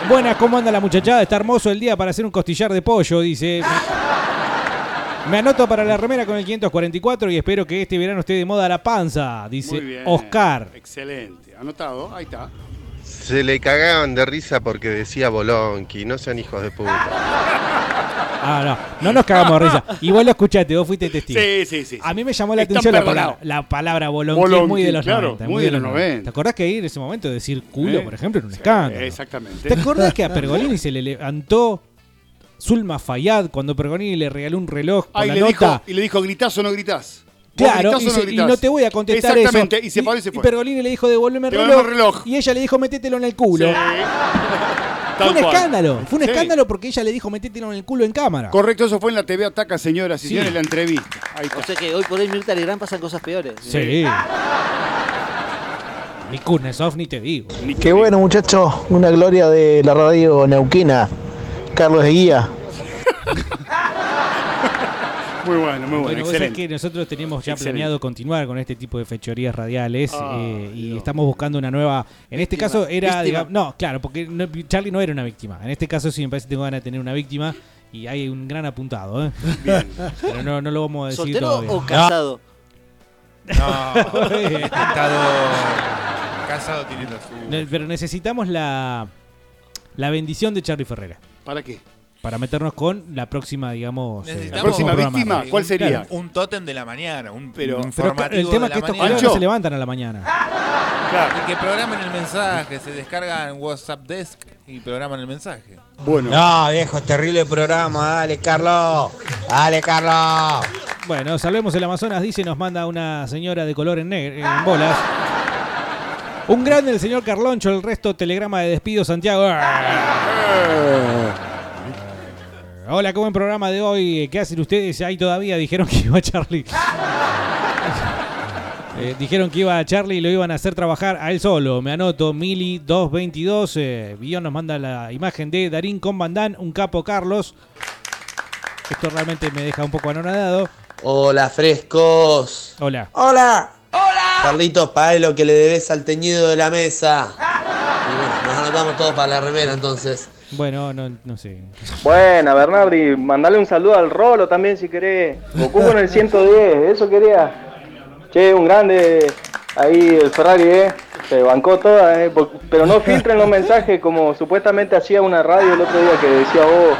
Buenas, ¿cómo anda la muchachada? Está hermoso el día para hacer un costillar de pollo, dice. Me anoto para la remera con el 544 y espero que este verano esté de moda la panza, dice Muy bien. Oscar. Excelente. Anotado, ahí está. Se le cagaban de risa porque decía Bolonqui, no sean hijos de puta. Ah, no, no nos cagamos de risa. Y vos lo escuchaste, vos fuiste testigo. Sí, sí, sí. A mí me llamó la Están atención la palabra, la palabra bolonqui, es Bolonqui, muy de los claro, 90. muy de los 90. ¿Te acordás que ahí en ese momento decir culo, ¿Eh? por ejemplo, era un Sí, escándalo? Exactamente. ¿Te acordás que a Pergolini se le levantó Zulma Fayad cuando Pergolini le regaló un reloj con Ah, y la le, nota? dijo, y le dijo, ¿gritás o no gritás? ¿Vos Claro, y, no se- y gritás? no te voy a contestar Exactamente, eso. y se paró y se fue. Pergolini le dijo, devolveme el reloj, reloj. Y ella le dijo, métetelo en el culo. Sí. Fue un cual. escándalo, fue un Sí. escándalo porque ella le dijo, métetelo en el culo en cámara. Correcto, eso fue en la TV Ataca, señoras y Sí. señores, en la entrevista. Ahí está. O sea que hoy por hoy Mirta Legrand pasan cosas peores. Sí. Ni Kuznetsov ni te digo. Qué bueno, muchachos. Una gloria de la radio neuquina. Carlos de Guía. Muy bueno, muy bueno, Bueno, excelente. que nosotros teníamos ya Excelente. planeado continuar con este tipo de fechorías radiales Ah, eh, y estamos buscando una nueva. En este Víctima. caso era. Digamos- no, claro, porque no- Charlie no era una víctima. En este caso sí me parece que tengo ganas de tener una víctima y hay un gran apuntado. ¿eh? Pero no, no lo vamos a decir ¿Soltero todavía. o casado? No. Casado tiene. Ne- Pero necesitamos la, la bendición de Charlie Ferrera ¿Para qué? Para meternos con la próxima, digamos. eh, Necesitamos próxima víctima, ¿cuál sería? claro, Un tótem de la mañana, un, Pero- un Pero informativo el tema de es que la estos mañana. se levantan a la mañana. Claro. Y que programen el mensaje, se descargan WhatsApp Desk y programan el mensaje. Bueno. No, viejo, terrible programa. Dale, Carlos. Dale, Carlos. Bueno, salvemos el Amazonas, dice, nos manda una señora de color en, negro, en bolas. Un grande el señor Carloncho, el resto telegrama de despido Santiago. Hola, ¿cómo en programa de hoy? ¿Qué hacen ustedes ahí todavía? Dijeron que iba Charlie. Eh, dijeron que iba a Charlie y lo iban a hacer trabajar a él solo. Me anoto, Mili 222. Eh, Billón nos manda la imagen de Darín con Bandán, un capo Carlos. Esto realmente me deja un poco anonadado. Hola, frescos. Hola. Hola. Hola. Carlitos, pague lo que le debes al teñido de la mesa. Y bueno, nos anotamos todos para la remera entonces. Bueno, no, no sé. Buena, Bernardi, mandale un saludo al Rolo también si querés. Goku con el 110, eso quería. Che, un grande ahí el Ferrari, eh. Se bancó toda, eh. Pero no filtren los mensajes como supuestamente hacía una radio el otro día que decía vos.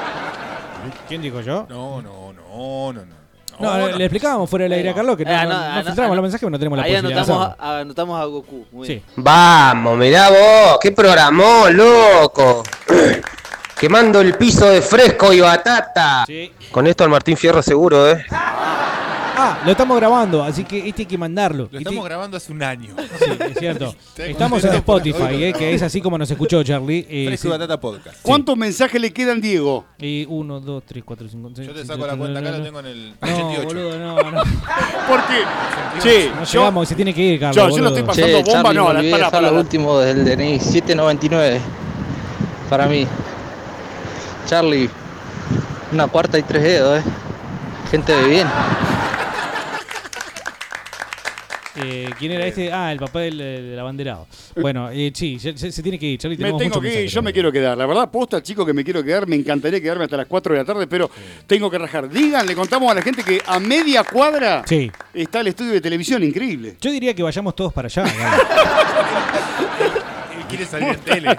¿Quién dijo yo? No, no, no, no, no. No, le explicábamos fuera del aire a Carlos que no, Ah, no- no, no ah, no, filtramos ah, los mensajes, pero no tenemos la Ahí posibilidad anotamos a, anotamos a Goku. Muy bien. Vamos, mirá vos, qué programó, loco. Quemando el piso de fresco y batata. Con esto al Martín Fierro seguro, ¿eh? Ah, lo estamos grabando, así que este hay que mandarlo. Lo estamos grabando hace un año. Sí, es cierto. Estamos en Spotify, eh, que es así como nos escuchó Charlie. Eh, Fresco y sí. Batata Podcast. ¿Cuántos mensajes le quedan, Diego? Y 1, 2, 3, 4, 5, 6. Yo te saco la cuenta acá, lo tengo en el No, 88. boludo, no, no. Porque, che, No yo- llegamos y se tiene que ir, Carlos. Yo- yo lo estoy pasando bomba, Charlie, no, la- para, para, la- último del DNI 799 para mí. Charlie, una cuarta y tres dedos, eh. Gente de bien. Eh, ¿Quién era este? Ah, el papá del, del abanderado. Bueno, eh, sí, se, se- tiene que ir, Charlie. Me tengo que ir, yo me quiero quedar. La verdad, posta, chico, que me quiero quedar. Me encantaría quedarme hasta las 4 de la tarde, pero tengo que rajar. Digan, le contamos a la gente que a media cuadra Sí. está el estudio de televisión, increíble. Yo diría que vayamos todos para allá. Quiere salir en tele.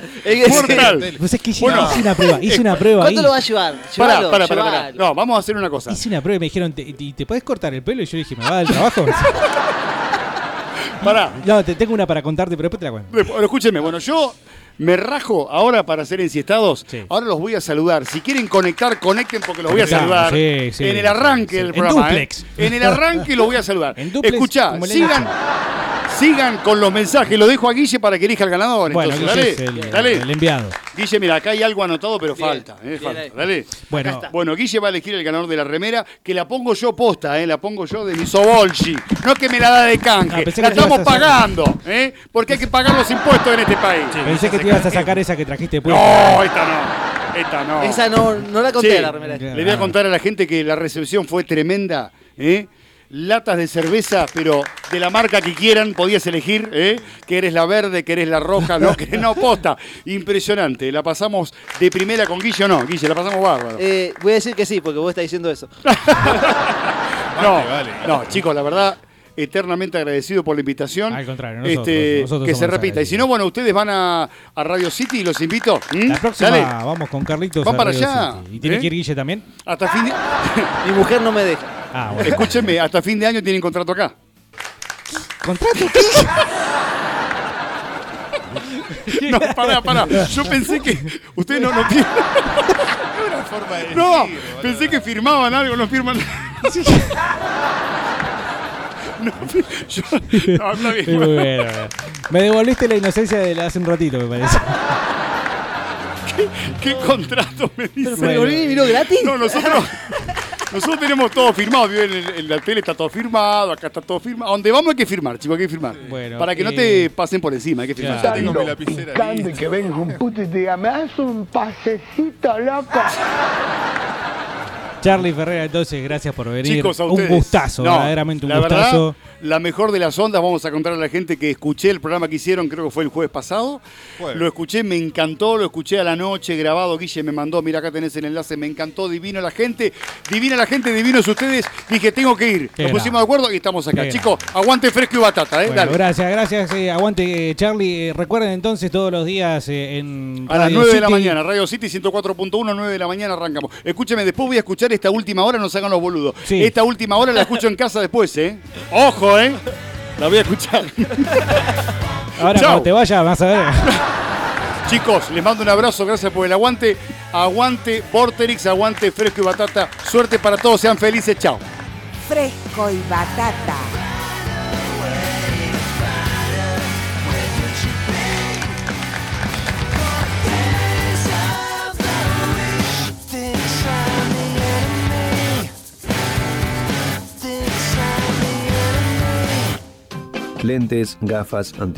Mortal. Pues es que hice, Bueno. hice una prueba, hice una prueba ¿Cuánto ahí. lo va a llevar? Pará, Llévalo, pará, pará, pará. llévalo. No, vamos a hacer una cosa. Hice una prueba y me dijeron, ¿te, te, te podés cortar el pelo? Y yo dije, ¿me va del trabajo? Pará. No, te tengo una para contarte, pero después te la cuento. Bueno, escúcheme, bueno, yo me rajo ahora para ser ensiestados. Ahora los voy a saludar. Si quieren conectar, conecten porque los voy a saludar. sí, sí. en el arranque Sí. del En programa. ¿eh? duplex. En el arranque los voy a saludar. En Escuchá, sigan, sigan con los mensajes. Lo dejo a Guille para que elija el ganador. Bueno, Entonces, dale, el, dale. el enviado. Guille, mira, acá hay algo anotado, pero Bien, falta. eh, bien falta. ahí. Dale. Bueno. Bueno, Guille va a elegir el ganador de la remera, que la pongo yo posta, eh, la pongo yo de mi Sobolgi. No que me la da de canje. Ah, la estamos pagando, ¿eh? Porque hay que pagar los impuestos en este país. Pensé que te ibas a sacar esa que trajiste pues. No, esta no. Esta no. Esa no, no la conté Che, la remera. Le voy a contar a la gente que la recepción fue tremenda. ¿eh? Latas de cerveza, pero de la marca que quieran, podías elegir, ¿eh? que eres la verde, que eres la roja, no, que no, posta. Impresionante. La pasamos de primera con Guille o no, Guille, la pasamos bárbaro. Eh, voy a decir que sí, porque vos estás diciendo eso. no, vale. no, chicos, la verdad, eternamente agradecido por la invitación. Al contrario, nosotros, Este, nosotros que se repita. Y si no, bueno, ustedes van a, a Radio City y los invito. ¿Mm? La próxima Dale. vamos con Carlitos. Van para Radio allá, City. ¿Y tiene ¿eh? que ir Guille también? Hasta fin de... Mi mujer no me deja. Ah, bueno. Escúchenme, hasta fin de año tienen contrato acá. ¿Contrato? No, pará, pará. Yo pensé que. Ustedes no, no tienen. Una forma de No, decir, pensé que firmaban algo, no firman. No, yo, no, está bien. Sí, muy bien, muy bien. Me devolviste la inocencia de hace un ratito, me parece. ¿Qué contrato me dice? Pero Pergolini vino gratis. No, nosotros. Nosotros tenemos todo firmado, en, el- en la tele está todo firmado, acá está todo firmado. A donde vamos hay que firmar, chicos, hay que firmar. Bueno, Para que no eh, te pasen por encima, hay que firmar. Ya tengo mi lapicera que venga un puto y te diga, me das un pasecito, loco. Charlie Ferreira, entonces, gracias por venir. Chicos, a un ustedes. gustazo, No, verdaderamente un la gustazo. verdad, la mejor de las ondas, vamos a contar a la gente que escuché el programa que hicieron, creo que fue el jueves pasado. Jueves. Lo escuché, me encantó, lo escuché a la noche, grabado, Guille me mandó, mira acá tenés el enlace, me encantó, divino la gente, divina la gente, divinos ustedes. Dije, tengo que ir. Qué Nos pusimos de acuerdo y estamos acá. Qué Chicos, aguante fresco y batata, ¿eh? Bueno, Dale. gracias, gracias. eh, aguante, eh, Charlie. Eh, recuerden entonces todos los días eh, en. A las Radio 9 de la mañana, Radio City 104.1, 9 de la mañana arrancamos. Escúcheme, después voy a escuchar esta última hora, no se hagan los boludos. Sí. Esta última hora la escucho en casa después, ¿eh? Ojo, ¿eh? La voy a escuchar. Ahora, Chau. cuando te vayas, vas a ver. Chicos, les mando un abrazo, gracias por el aguante. Aguante Vorterix, aguante Fresco y Batata. Suerte para todos, sean felices, chao. Fresco y batata. Lentes, gafas,